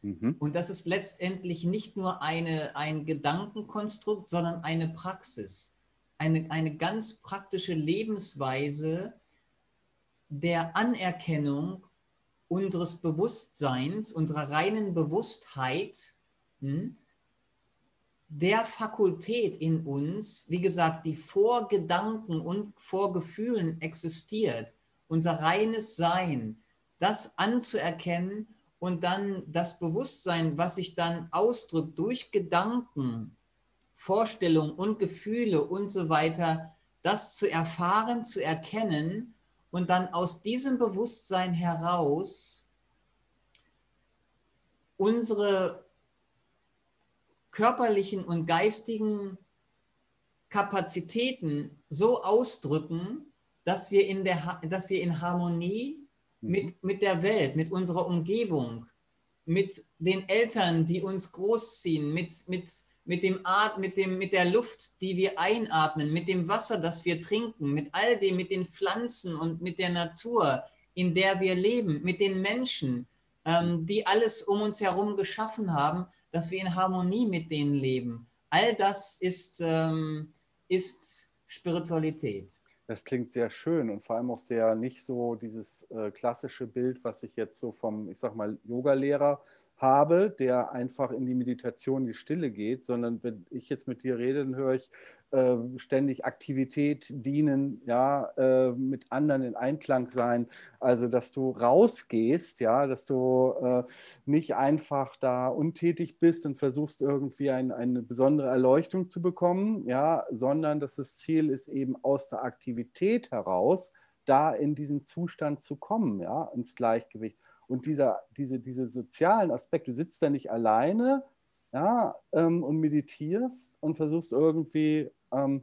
Mhm. Und das ist letztendlich nicht nur eine, ein Gedankenkonstrukt, sondern eine Praxis, eine, eine ganz praktische Lebensweise der Anerkennung unseres Bewusstseins, unserer reinen Bewusstheit, hm, der Fakultät in uns, wie gesagt, die vor Gedanken und vor Gefühlen existiert, unser reines Sein, das anzuerkennen und dann das Bewusstsein, was sich dann ausdrückt durch Gedanken, Vorstellungen und Gefühle und so weiter, das zu erfahren, zu erkennen und dann aus diesem Bewusstsein heraus unsere körperlichen und geistigen Kapazitäten so ausdrücken, dass wir in, der, dass wir in Harmonie. Mit, mit der Welt, mit unserer Umgebung, mit den Eltern, die uns großziehen, mit, mit, mit, dem At mit, dem, mit der Luft, die wir einatmen, mit dem Wasser, das wir trinken, mit all dem, mit den Pflanzen und mit der Natur, in der wir leben, mit den Menschen, ähm, die alles um uns herum geschaffen haben, dass wir in Harmonie mit denen leben. All das ist, ähm, ist Spiritualität. Das klingt sehr schön und vor allem auch sehr nicht so dieses äh, klassische Bild, was ich jetzt so vom, ich sag mal, Yoga-Lehrer habe, der einfach in die Meditation, die Stille geht, sondern wenn ich jetzt mit dir rede, dann höre ich äh, ständig Aktivität dienen, ja, äh, mit anderen in Einklang sein. Also, dass du rausgehst, ja, dass du äh, nicht einfach da untätig bist und versuchst irgendwie ein, eine besondere Erleuchtung zu bekommen, ja, sondern dass das Ziel ist, eben aus der Aktivität heraus da in diesen Zustand zu kommen, ja, ins Gleichgewicht. Und dieser, diese, diese sozialen Aspekte, du sitzt da nicht alleine ja, ähm, und meditierst und versuchst irgendwie ähm,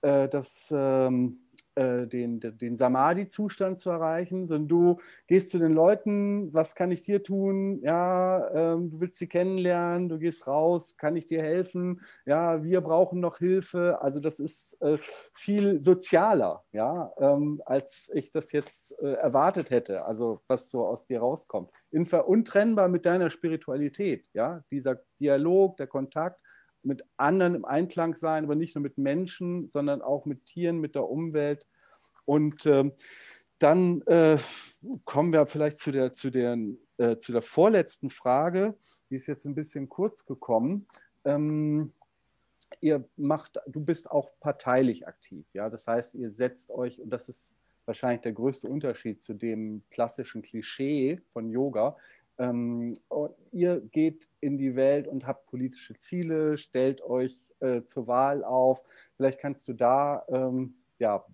äh, das ähm, äh, den, den Samadhi-Zustand zu erreichen, sondern du gehst zu den Leuten, was kann ich dir tun? Ja, ähm, du willst sie kennenlernen, du gehst raus, kann ich dir helfen? Ja, wir brauchen noch Hilfe. Also das ist äh, viel sozialer, ja, ähm, als ich das jetzt äh, erwartet hätte, also was so aus dir rauskommt. In, untrennbar mit deiner Spiritualität, ja, dieser Dialog, der Kontakt mit anderen im Einklang sein, aber nicht nur mit Menschen, sondern auch mit Tieren, mit der Umwelt. Und ähm, dann äh, kommen wir vielleicht zu der, zu, der, äh, zu der vorletzten Frage, die ist jetzt ein bisschen kurz gekommen. Ähm, ihr macht, du bist auch parteilich aktiv, ja, das heißt, ihr setzt euch, und das ist wahrscheinlich der größte Unterschied zu dem klassischen Klischee von Yoga, ähm, ihr geht in die Welt und habt politische Ziele, stellt euch äh, zur Wahl auf. Vielleicht kannst du da ähm, ja,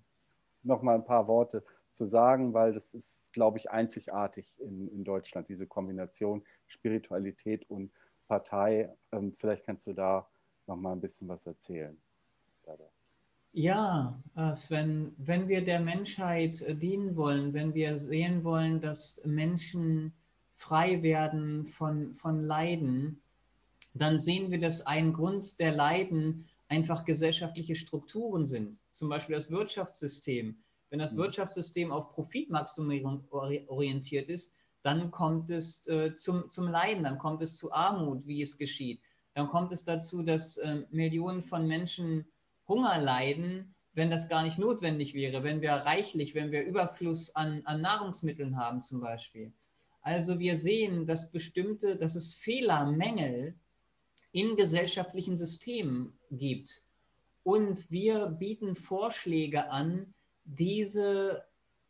noch mal ein paar Worte zu sagen, weil das ist, glaube ich, einzigartig in, in Deutschland, diese Kombination Spiritualität und Partei. Ähm, vielleicht kannst du da noch mal ein bisschen was erzählen. Ja, äh, Sven, wenn wir der Menschheit äh, dienen wollen, wenn wir sehen wollen, dass Menschen frei werden von, von Leiden, dann sehen wir, dass ein Grund der Leiden einfach gesellschaftliche Strukturen sind. Zum Beispiel das Wirtschaftssystem. Wenn das mhm. Wirtschaftssystem auf Profitmaximierung orientiert ist, dann kommt es äh, zum, zum Leiden, dann kommt es zu Armut, wie es geschieht. Dann kommt es dazu, dass äh, Millionen von Menschen Hunger leiden, wenn das gar nicht notwendig wäre, wenn wir reichlich, wenn wir Überfluss an, an Nahrungsmitteln haben zum Beispiel. Also wir sehen, dass bestimmte, dass es Fehlermängel in gesellschaftlichen Systemen gibt. Und wir bieten Vorschläge an, diese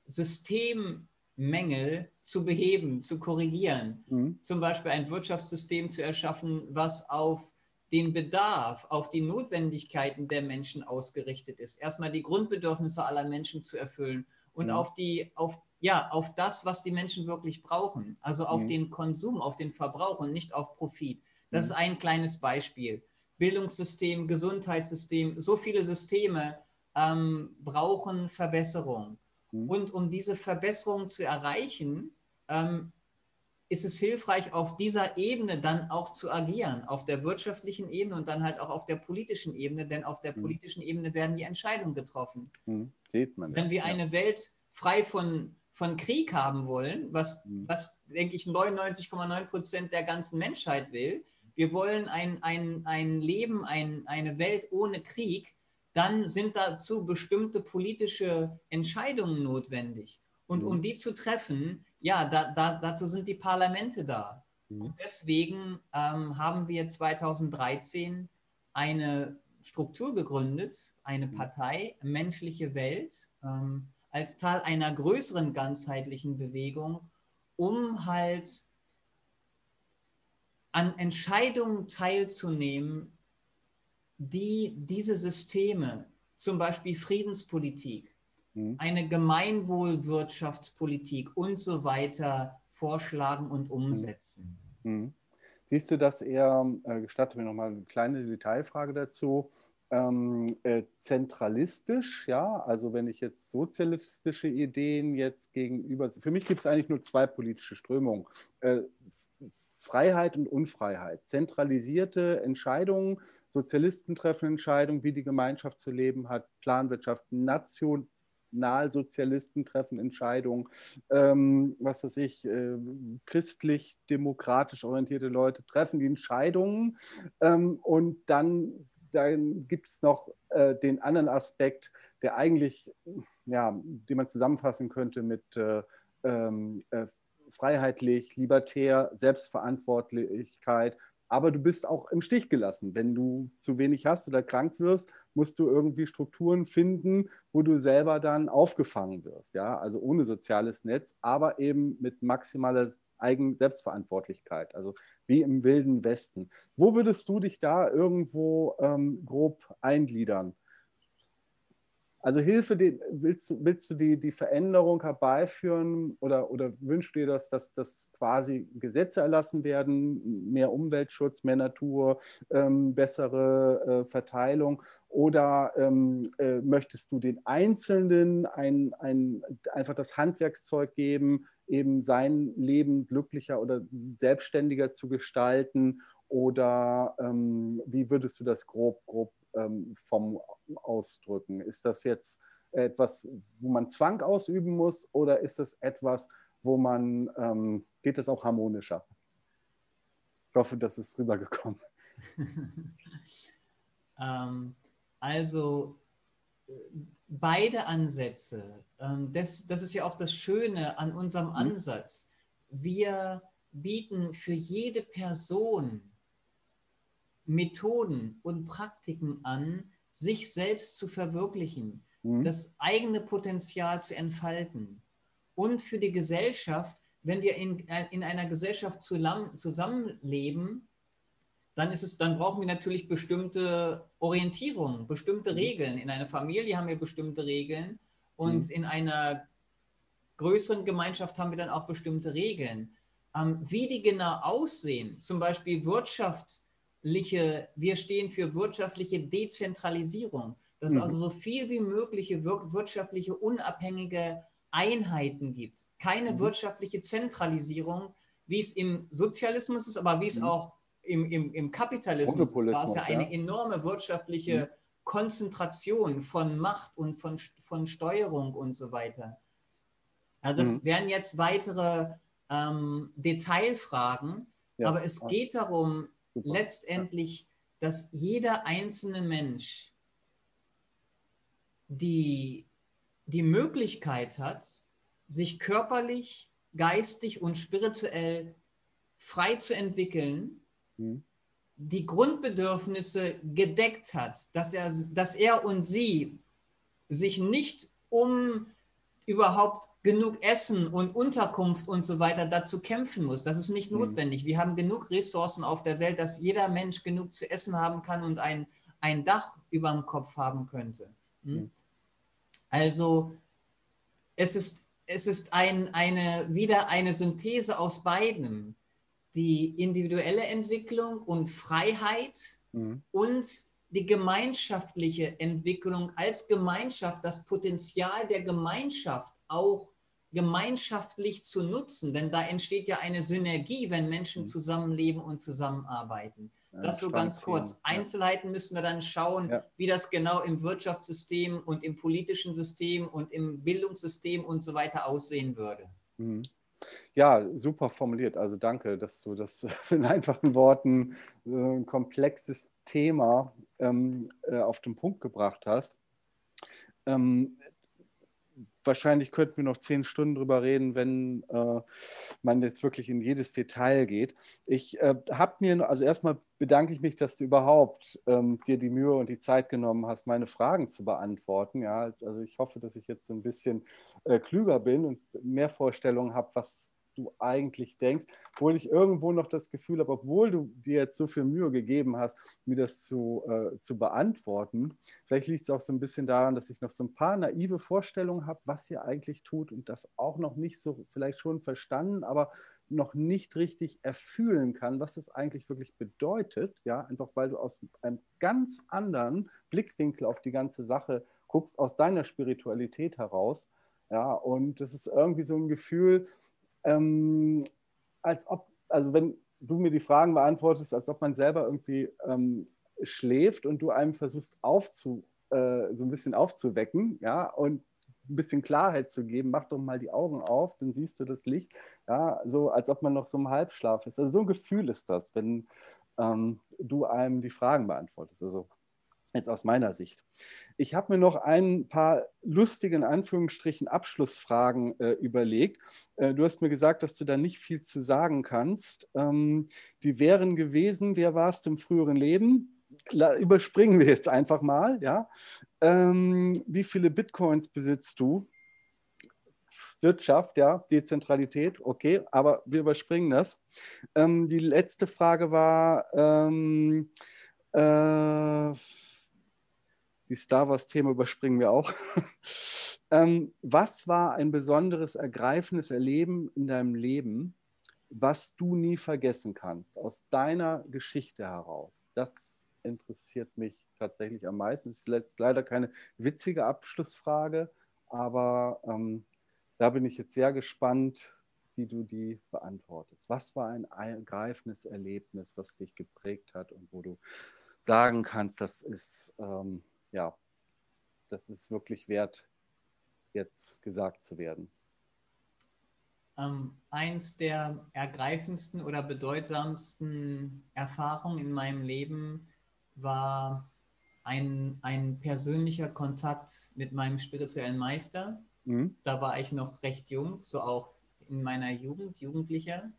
Systemmängel zu beheben, zu korrigieren. Mhm. Zum Beispiel ein Wirtschaftssystem zu erschaffen, was auf den Bedarf, auf die Notwendigkeiten der Menschen ausgerichtet ist. Erstmal die Grundbedürfnisse aller Menschen zu erfüllen und mhm. auf die, auf ja, auf das, was die Menschen wirklich brauchen. Also auf mhm. den Konsum, auf den Verbrauch und nicht auf Profit. Das mhm. ist ein kleines Beispiel. Bildungssystem, Gesundheitssystem, so viele Systeme ähm, brauchen Verbesserung. Mhm. Und um diese Verbesserung zu erreichen, ähm, ist es hilfreich, auf dieser Ebene dann auch zu agieren, auf der wirtschaftlichen Ebene und dann halt auch auf der politischen Ebene, denn auf der mhm. politischen Ebene werden die Entscheidungen getroffen. Mhm. Sieht man. Wenn wir eine Welt frei von von Krieg haben wollen, was, mhm. was denke ich, 99,9 Prozent der ganzen Menschheit will. Wir wollen ein, ein, ein Leben, ein, eine Welt ohne Krieg. Dann sind dazu bestimmte politische Entscheidungen notwendig. Und mhm. um die zu treffen, ja, da, da, dazu sind die Parlamente da. Mhm. Und deswegen ähm, haben wir 2013 eine Struktur gegründet, eine. Partei, Menschliche Welt. Ähm, als Teil einer größeren ganzheitlichen Bewegung, um halt an Entscheidungen teilzunehmen, die diese Systeme, zum Beispiel Friedenspolitik, mhm. eine Gemeinwohlwirtschaftspolitik und so weiter vorschlagen und umsetzen. Mhm. Siehst du das eher, äh, gestatte mir nochmal eine kleine Detailfrage dazu, ähm, äh, zentralistisch, ja, also wenn ich jetzt sozialistische Ideen jetzt gegenüber, für mich gibt es eigentlich nur zwei politische Strömungen, äh, Freiheit und Unfreiheit, zentralisierte Entscheidungen, Sozialisten treffen Entscheidungen, wie die Gemeinschaft zu leben hat, Planwirtschaft, Nationalsozialisten treffen Entscheidungen, ähm, was weiß ich, äh, christlich-demokratisch orientierte Leute treffen die Entscheidungen ähm, und dann dann gibt es noch äh, den anderen Aspekt, der eigentlich, ja, den man zusammenfassen könnte mit äh, ähm, äh, freiheitlich, libertär, Selbstverantwortlichkeit, aber du bist auch im Stich gelassen. Wenn du zu wenig hast oder krank wirst, musst du irgendwie Strukturen finden, wo du selber dann aufgefangen wirst. Ja? Also ohne soziales Netz, aber eben mit maximaler Eigen Selbstverantwortlichkeit, also wie im wilden Westen. Wo würdest du dich da irgendwo ähm, grob eingliedern? Also Hilfe, die, willst du, willst du die, die Veränderung herbeiführen oder, oder wünschst du dir, dass, dass, dass quasi Gesetze erlassen werden, mehr Umweltschutz, mehr Natur, ähm, bessere äh, Verteilung? Oder ähm, äh, möchtest du den Einzelnen ein, ein, einfach das Handwerkszeug geben, eben sein Leben glücklicher oder selbstständiger zu gestalten? Oder ähm, wie würdest du das grob, grob ähm, vom Ausdrücken? Ist das jetzt etwas, wo man Zwang ausüben muss oder ist das etwas, wo man, ähm, geht das auch harmonischer? Ich hoffe, das ist rübergekommen. ähm, also beide Ansätze, ähm, das, das ist ja auch das Schöne an unserem mhm. Ansatz. Wir bieten für jede Person Methoden und Praktiken an, sich selbst zu verwirklichen, mhm. das eigene Potenzial zu entfalten. Und für die Gesellschaft, wenn wir in, äh, in einer Gesellschaft zusammenleben, dann, ist es, dann brauchen wir natürlich bestimmte Orientierungen, bestimmte mhm. Regeln. In einer Familie haben wir bestimmte Regeln und mhm. in einer größeren Gemeinschaft haben wir dann auch bestimmte Regeln. Ähm, wie die genau aussehen, zum Beispiel Wirtschaft, wir stehen für wirtschaftliche Dezentralisierung, dass es mhm. also so viel wie mögliche wirtschaftliche unabhängige Einheiten gibt. Keine mhm. wirtschaftliche Zentralisierung, wie es im Sozialismus ist, aber wie es mhm. auch im, im, im Kapitalismus. Da ist ja eine enorme wirtschaftliche mhm. Konzentration von Macht und von, von Steuerung und so weiter. Also das mhm. wären jetzt weitere ähm, Detailfragen, ja. aber es geht darum, Super. letztendlich, dass jeder einzelne Mensch die, die Möglichkeit hat, sich körperlich, geistig und spirituell frei zu entwickeln, mhm. die Grundbedürfnisse gedeckt hat, dass er, dass er und sie sich nicht um überhaupt genug Essen und Unterkunft und so weiter dazu kämpfen muss. Das ist nicht mhm. notwendig. Wir haben genug Ressourcen auf der Welt, dass jeder Mensch genug zu essen haben kann und ein, ein Dach über dem Kopf haben könnte. Mhm. Also es ist, es ist ein, eine, wieder eine Synthese aus beidem. Die individuelle Entwicklung und Freiheit mhm. und die gemeinschaftliche Entwicklung als Gemeinschaft, das Potenzial der Gemeinschaft auch gemeinschaftlich zu nutzen, denn da entsteht ja eine Synergie, wenn Menschen mhm. zusammenleben und zusammenarbeiten. Ja, das so ganz kurz. Einzelheiten müssen wir dann schauen, ja. wie das genau im Wirtschaftssystem und im politischen System und im Bildungssystem und so weiter aussehen würde. Mhm. Ja, super formuliert. Also danke, dass du das in einfachen Worten äh, ein komplexes Thema ähm, äh, auf den Punkt gebracht hast. Ähm, wahrscheinlich könnten wir noch zehn Stunden drüber reden, wenn äh, man jetzt wirklich in jedes Detail geht. Ich äh, habe mir, also erstmal bedanke ich mich, dass du überhaupt ähm, dir die Mühe und die Zeit genommen hast, meine Fragen zu beantworten. Ja, also ich hoffe, dass ich jetzt ein bisschen äh, klüger bin und mehr Vorstellungen habe, was du eigentlich denkst, obwohl ich irgendwo noch das Gefühl habe, obwohl du dir jetzt so viel Mühe gegeben hast, mir das zu, äh, zu beantworten, vielleicht liegt es auch so ein bisschen daran, dass ich noch so ein paar naive Vorstellungen habe, was ihr eigentlich tut und das auch noch nicht so, vielleicht schon verstanden, aber noch nicht richtig erfühlen kann, was es eigentlich wirklich bedeutet, ja, einfach weil du aus einem ganz anderen Blickwinkel auf die ganze Sache guckst, aus deiner Spiritualität heraus, ja, und das ist irgendwie so ein Gefühl, ähm, als ob, also wenn du mir die Fragen beantwortest, als ob man selber irgendwie ähm, schläft und du einem versuchst aufzu, äh, so ein bisschen aufzuwecken, ja, und ein bisschen Klarheit zu geben, mach doch mal die Augen auf, dann siehst du das Licht, ja, so als ob man noch so im Halbschlaf ist. Also so ein Gefühl ist das, wenn ähm, du einem die Fragen beantwortest. Also Jetzt aus meiner Sicht. Ich habe mir noch ein paar lustige, in Anführungsstrichen, Abschlussfragen äh, überlegt. Äh, du hast mir gesagt, dass du da nicht viel zu sagen kannst. Ähm, die wären gewesen, wer warst du im früheren Leben? La überspringen wir jetzt einfach mal. Ja? Ähm, wie viele Bitcoins besitzt du? Wirtschaft, ja, Dezentralität, okay, aber wir überspringen das. Ähm, die letzte Frage war, ähm, äh, die Star Wars-Thema überspringen wir auch. ähm, was war ein besonderes, ergreifendes Erleben in deinem Leben, was du nie vergessen kannst, aus deiner Geschichte heraus? Das interessiert mich tatsächlich am meisten. Es ist leider keine witzige Abschlussfrage, aber ähm, da bin ich jetzt sehr gespannt, wie du die beantwortest. Was war ein ergreifendes Erlebnis, was dich geprägt hat und wo du sagen kannst, das ist ähm, ja, das ist wirklich wert, jetzt gesagt zu werden. Ähm, eins der ergreifendsten oder bedeutsamsten Erfahrungen in meinem Leben war ein, ein persönlicher Kontakt mit meinem spirituellen Meister. Mhm. Da war ich noch recht jung, so auch in meiner Jugend, Jugendlicher.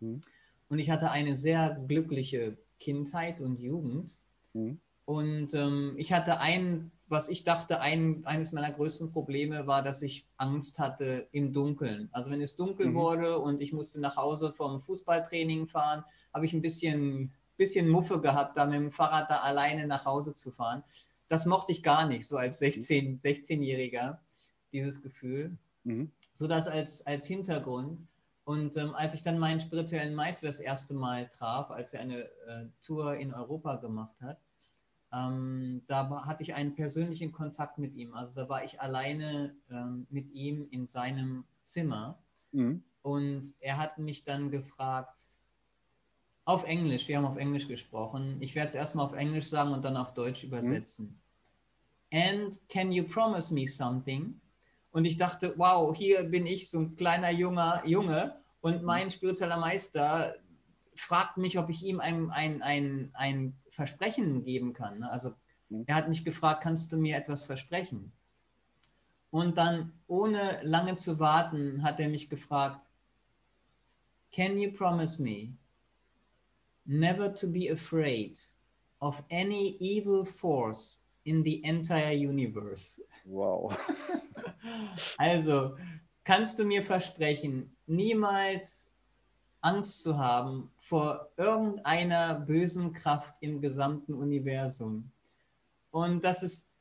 Mhm. Und ich hatte eine sehr glückliche Kindheit und Jugend. Mhm. Und ähm, ich hatte ein, was ich dachte, ein, eines meiner größten Probleme war, dass ich Angst hatte im Dunkeln. Also wenn es dunkel mhm. wurde und ich musste nach Hause vom Fußballtraining fahren, habe ich ein bisschen, bisschen Muffe gehabt, da mit dem Fahrrad da alleine nach Hause zu fahren. Das mochte ich gar nicht, so als 16, 16-Jähriger, dieses Gefühl. Mhm. So das als, als Hintergrund. Und ähm, als ich dann meinen spirituellen Meister das erste Mal traf, als er eine äh, Tour in Europa gemacht hat, ähm, da hatte ich einen persönlichen Kontakt mit ihm. Also da war ich alleine ähm, mit ihm in seinem Zimmer. Mhm. Und er hat mich dann gefragt, auf Englisch, wir haben auf Englisch gesprochen. Ich werde es erstmal auf Englisch sagen und dann auf Deutsch mhm. übersetzen. Mhm. And can you promise me something? Und ich dachte, wow, hier bin ich so ein kleiner junger Junge und mein spiritueller Meister fragt mich, ob ich ihm ein, ein, ein, ein Versprechen geben kann. Ne? Also mhm. er hat mich gefragt, kannst du mir etwas versprechen? Und dann, ohne lange zu warten, hat er mich gefragt, Can you promise me never to be afraid of any evil force in the entire universe? Wow. also, kannst du mir versprechen, niemals Angst zu haben vor irgendeiner bösen Kraft im gesamten Universum. Und das ist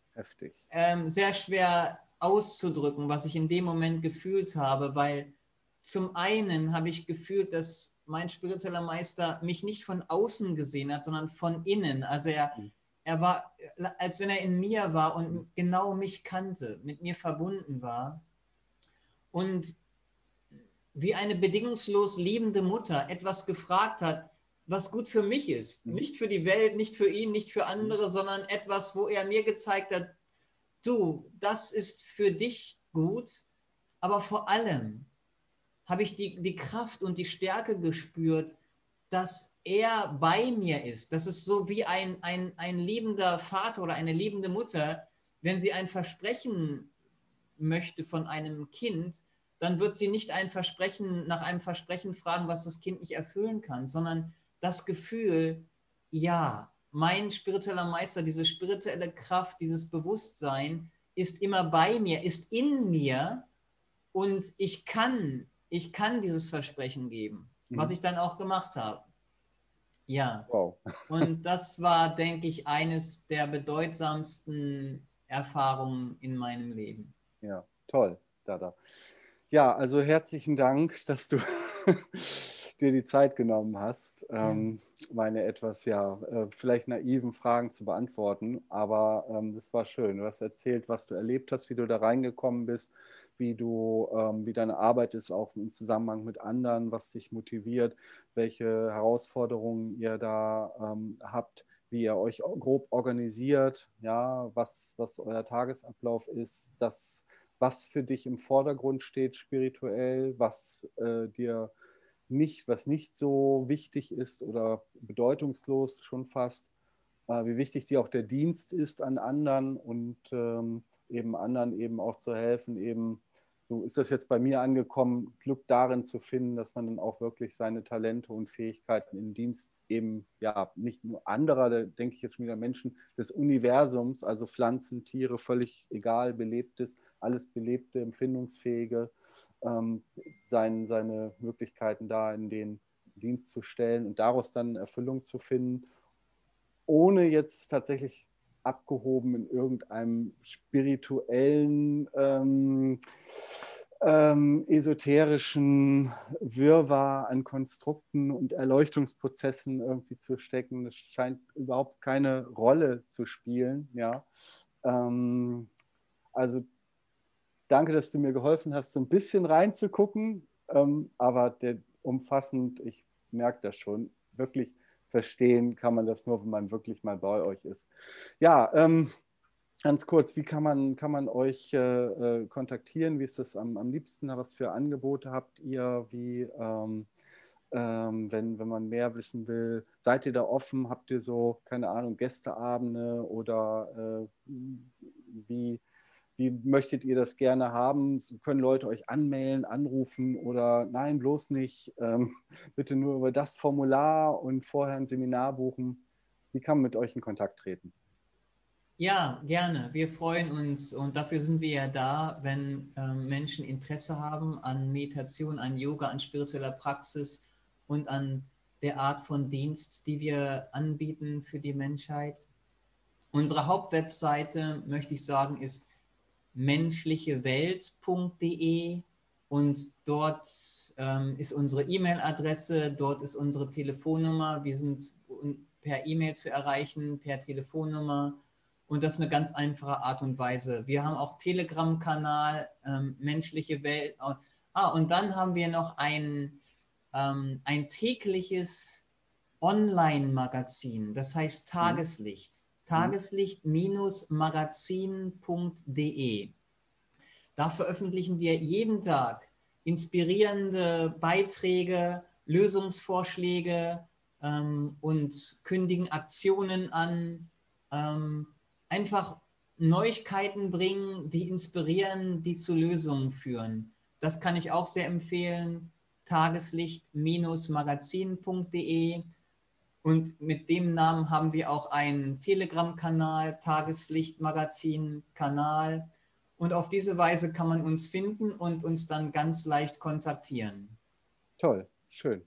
ähm, sehr schwer auszudrücken, was ich in dem Moment gefühlt habe, weil zum einen habe ich gefühlt, dass mein spiritueller Meister mich nicht von außen gesehen hat, sondern von innen. Also er, mhm. er war, als wenn er in mir war und genau mich kannte, mit mir verbunden war. Und wie eine bedingungslos liebende Mutter etwas gefragt hat, was gut für mich ist. Mhm. Nicht für die Welt, nicht für ihn, nicht für andere, mhm. sondern etwas, wo er mir gezeigt hat, du, das ist für dich gut, aber vor allem habe ich die, die Kraft und die Stärke gespürt, dass er bei mir ist. Das ist so wie ein, ein, ein liebender Vater oder eine liebende Mutter, wenn sie ein Versprechen möchte von einem Kind, dann wird sie nicht ein Versprechen, nach einem Versprechen fragen, was das Kind nicht erfüllen kann, sondern das Gefühl, ja, mein spiritueller Meister, diese spirituelle Kraft, dieses Bewusstsein ist immer bei mir, ist in mir und ich kann, ich kann dieses Versprechen geben, mhm. was ich dann auch gemacht habe. Ja. Wow. und das war, denke ich, eines der bedeutsamsten Erfahrungen in meinem Leben. Ja, toll, Dada. Ja, also herzlichen Dank, dass du dir die Zeit genommen hast, ähm, meine etwas ja äh, vielleicht naiven Fragen zu beantworten. Aber ähm, das war schön. Du hast erzählt, was du erlebt hast, wie du da reingekommen bist, wie du, ähm, wie deine Arbeit ist, auch im Zusammenhang mit anderen, was dich motiviert, welche Herausforderungen ihr da ähm, habt, wie ihr euch grob organisiert, ja, was, was euer Tagesablauf ist, das was für dich im Vordergrund steht spirituell, was äh, dir nicht, was nicht so wichtig ist oder bedeutungslos schon fast. äh, wie wichtig dir auch der Dienst ist an anderen und ähm, eben anderen eben auch zu helfen, eben so ist das jetzt bei mir angekommen, Glück darin zu finden, dass man dann auch wirklich seine Talente und Fähigkeiten im Dienst eben, ja, nicht nur anderer, da denke ich jetzt schon wieder Menschen des Universums, also Pflanzen, Tiere, völlig egal, belebtes, alles belebte, empfindungsfähige, ähm, sein, seine Möglichkeiten da in den Dienst zu stellen und daraus dann Erfüllung zu finden, ohne jetzt tatsächlich abgehoben in irgendeinem spirituellen, ähm, ähm, esoterischen Wirrwarr an Konstrukten und Erleuchtungsprozessen irgendwie zu stecken. Das scheint überhaupt keine Rolle zu spielen. Ja. Ähm, also danke, dass du mir geholfen hast, so ein bisschen reinzugucken, ähm, aber der, umfassend, ich merke das schon, wirklich verstehen kann man das nur, wenn man wirklich mal bei euch ist. Ja, ähm, ganz kurz, wie kann man, kann man euch äh, äh, kontaktieren? Wie ist das am, am liebsten? Was für Angebote habt ihr? Wie, ähm, ähm, wenn, wenn man mehr wissen will, seid ihr da offen? Habt ihr so, keine Ahnung, Gästeabende oder äh, wie, wie möchtet ihr das gerne haben? Können Leute euch anmelden, anrufen oder nein, bloß nicht? Ähm, bitte nur über das Formular und vorher ein Seminar buchen. Wie kann man mit euch in Kontakt treten? Ja, gerne. Wir freuen uns und dafür sind wir ja da, wenn ähm, Menschen Interesse haben an Meditation, an Yoga, an spiritueller Praxis und an der Art von Dienst, die wir anbieten für die Menschheit. Unsere Hauptwebseite, möchte ich sagen, ist menschlichewelt.de und dort ähm, ist unsere E-Mail-Adresse, dort ist unsere Telefonnummer. Wir sind per E-Mail zu erreichen, per Telefonnummer und das ist eine ganz einfache Art und Weise. Wir haben auch Telegram-Kanal, ähm, menschliche Welt. Ah, und dann haben wir noch ein, ähm, ein tägliches Online-Magazin, das heißt mhm. Tageslicht. Tageslicht-magazin.de. Da veröffentlichen wir jeden Tag inspirierende Beiträge, Lösungsvorschläge ähm, und kündigen Aktionen an. Ähm, einfach Neuigkeiten bringen, die inspirieren, die zu Lösungen führen. Das kann ich auch sehr empfehlen. Tageslicht-magazin.de und mit dem Namen haben wir auch einen Telegram-Kanal, Tageslicht-Magazin-Kanal. Und auf diese Weise kann man uns finden und uns dann ganz leicht kontaktieren. Toll, schön.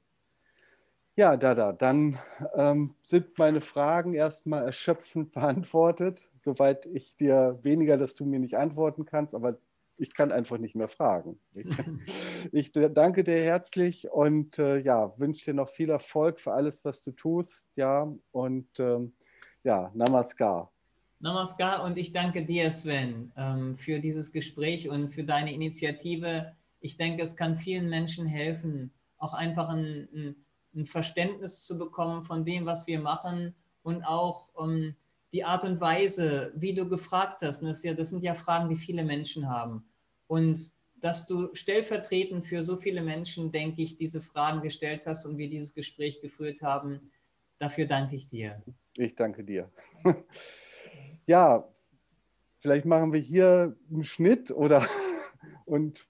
Ja, Dada, dann ähm, sind meine Fragen erstmal erschöpfend beantwortet. Soweit ich dir weniger, dass du mir nicht antworten kannst, aber ich kann einfach nicht mehr fragen. Ich, ich danke dir herzlich und äh, ja, wünsche dir noch viel Erfolg für alles, was du tust. Ja, und ähm, ja, Namaskar. Namaskar und ich danke dir, Sven, ähm, für dieses Gespräch und für deine Initiative. Ich denke, es kann vielen Menschen helfen, auch einfach ein, ein, ein Verständnis zu bekommen von dem, was wir machen und auch um, ähm, die Art und Weise, wie du gefragt hast, das, ja, das sind ja Fragen, die viele Menschen haben. Und dass du stellvertretend für so viele Menschen, denke ich, diese Fragen gestellt hast und wir dieses Gespräch geführt haben, dafür danke ich dir. Ich danke dir. ja, vielleicht machen wir hier einen Schnitt oder und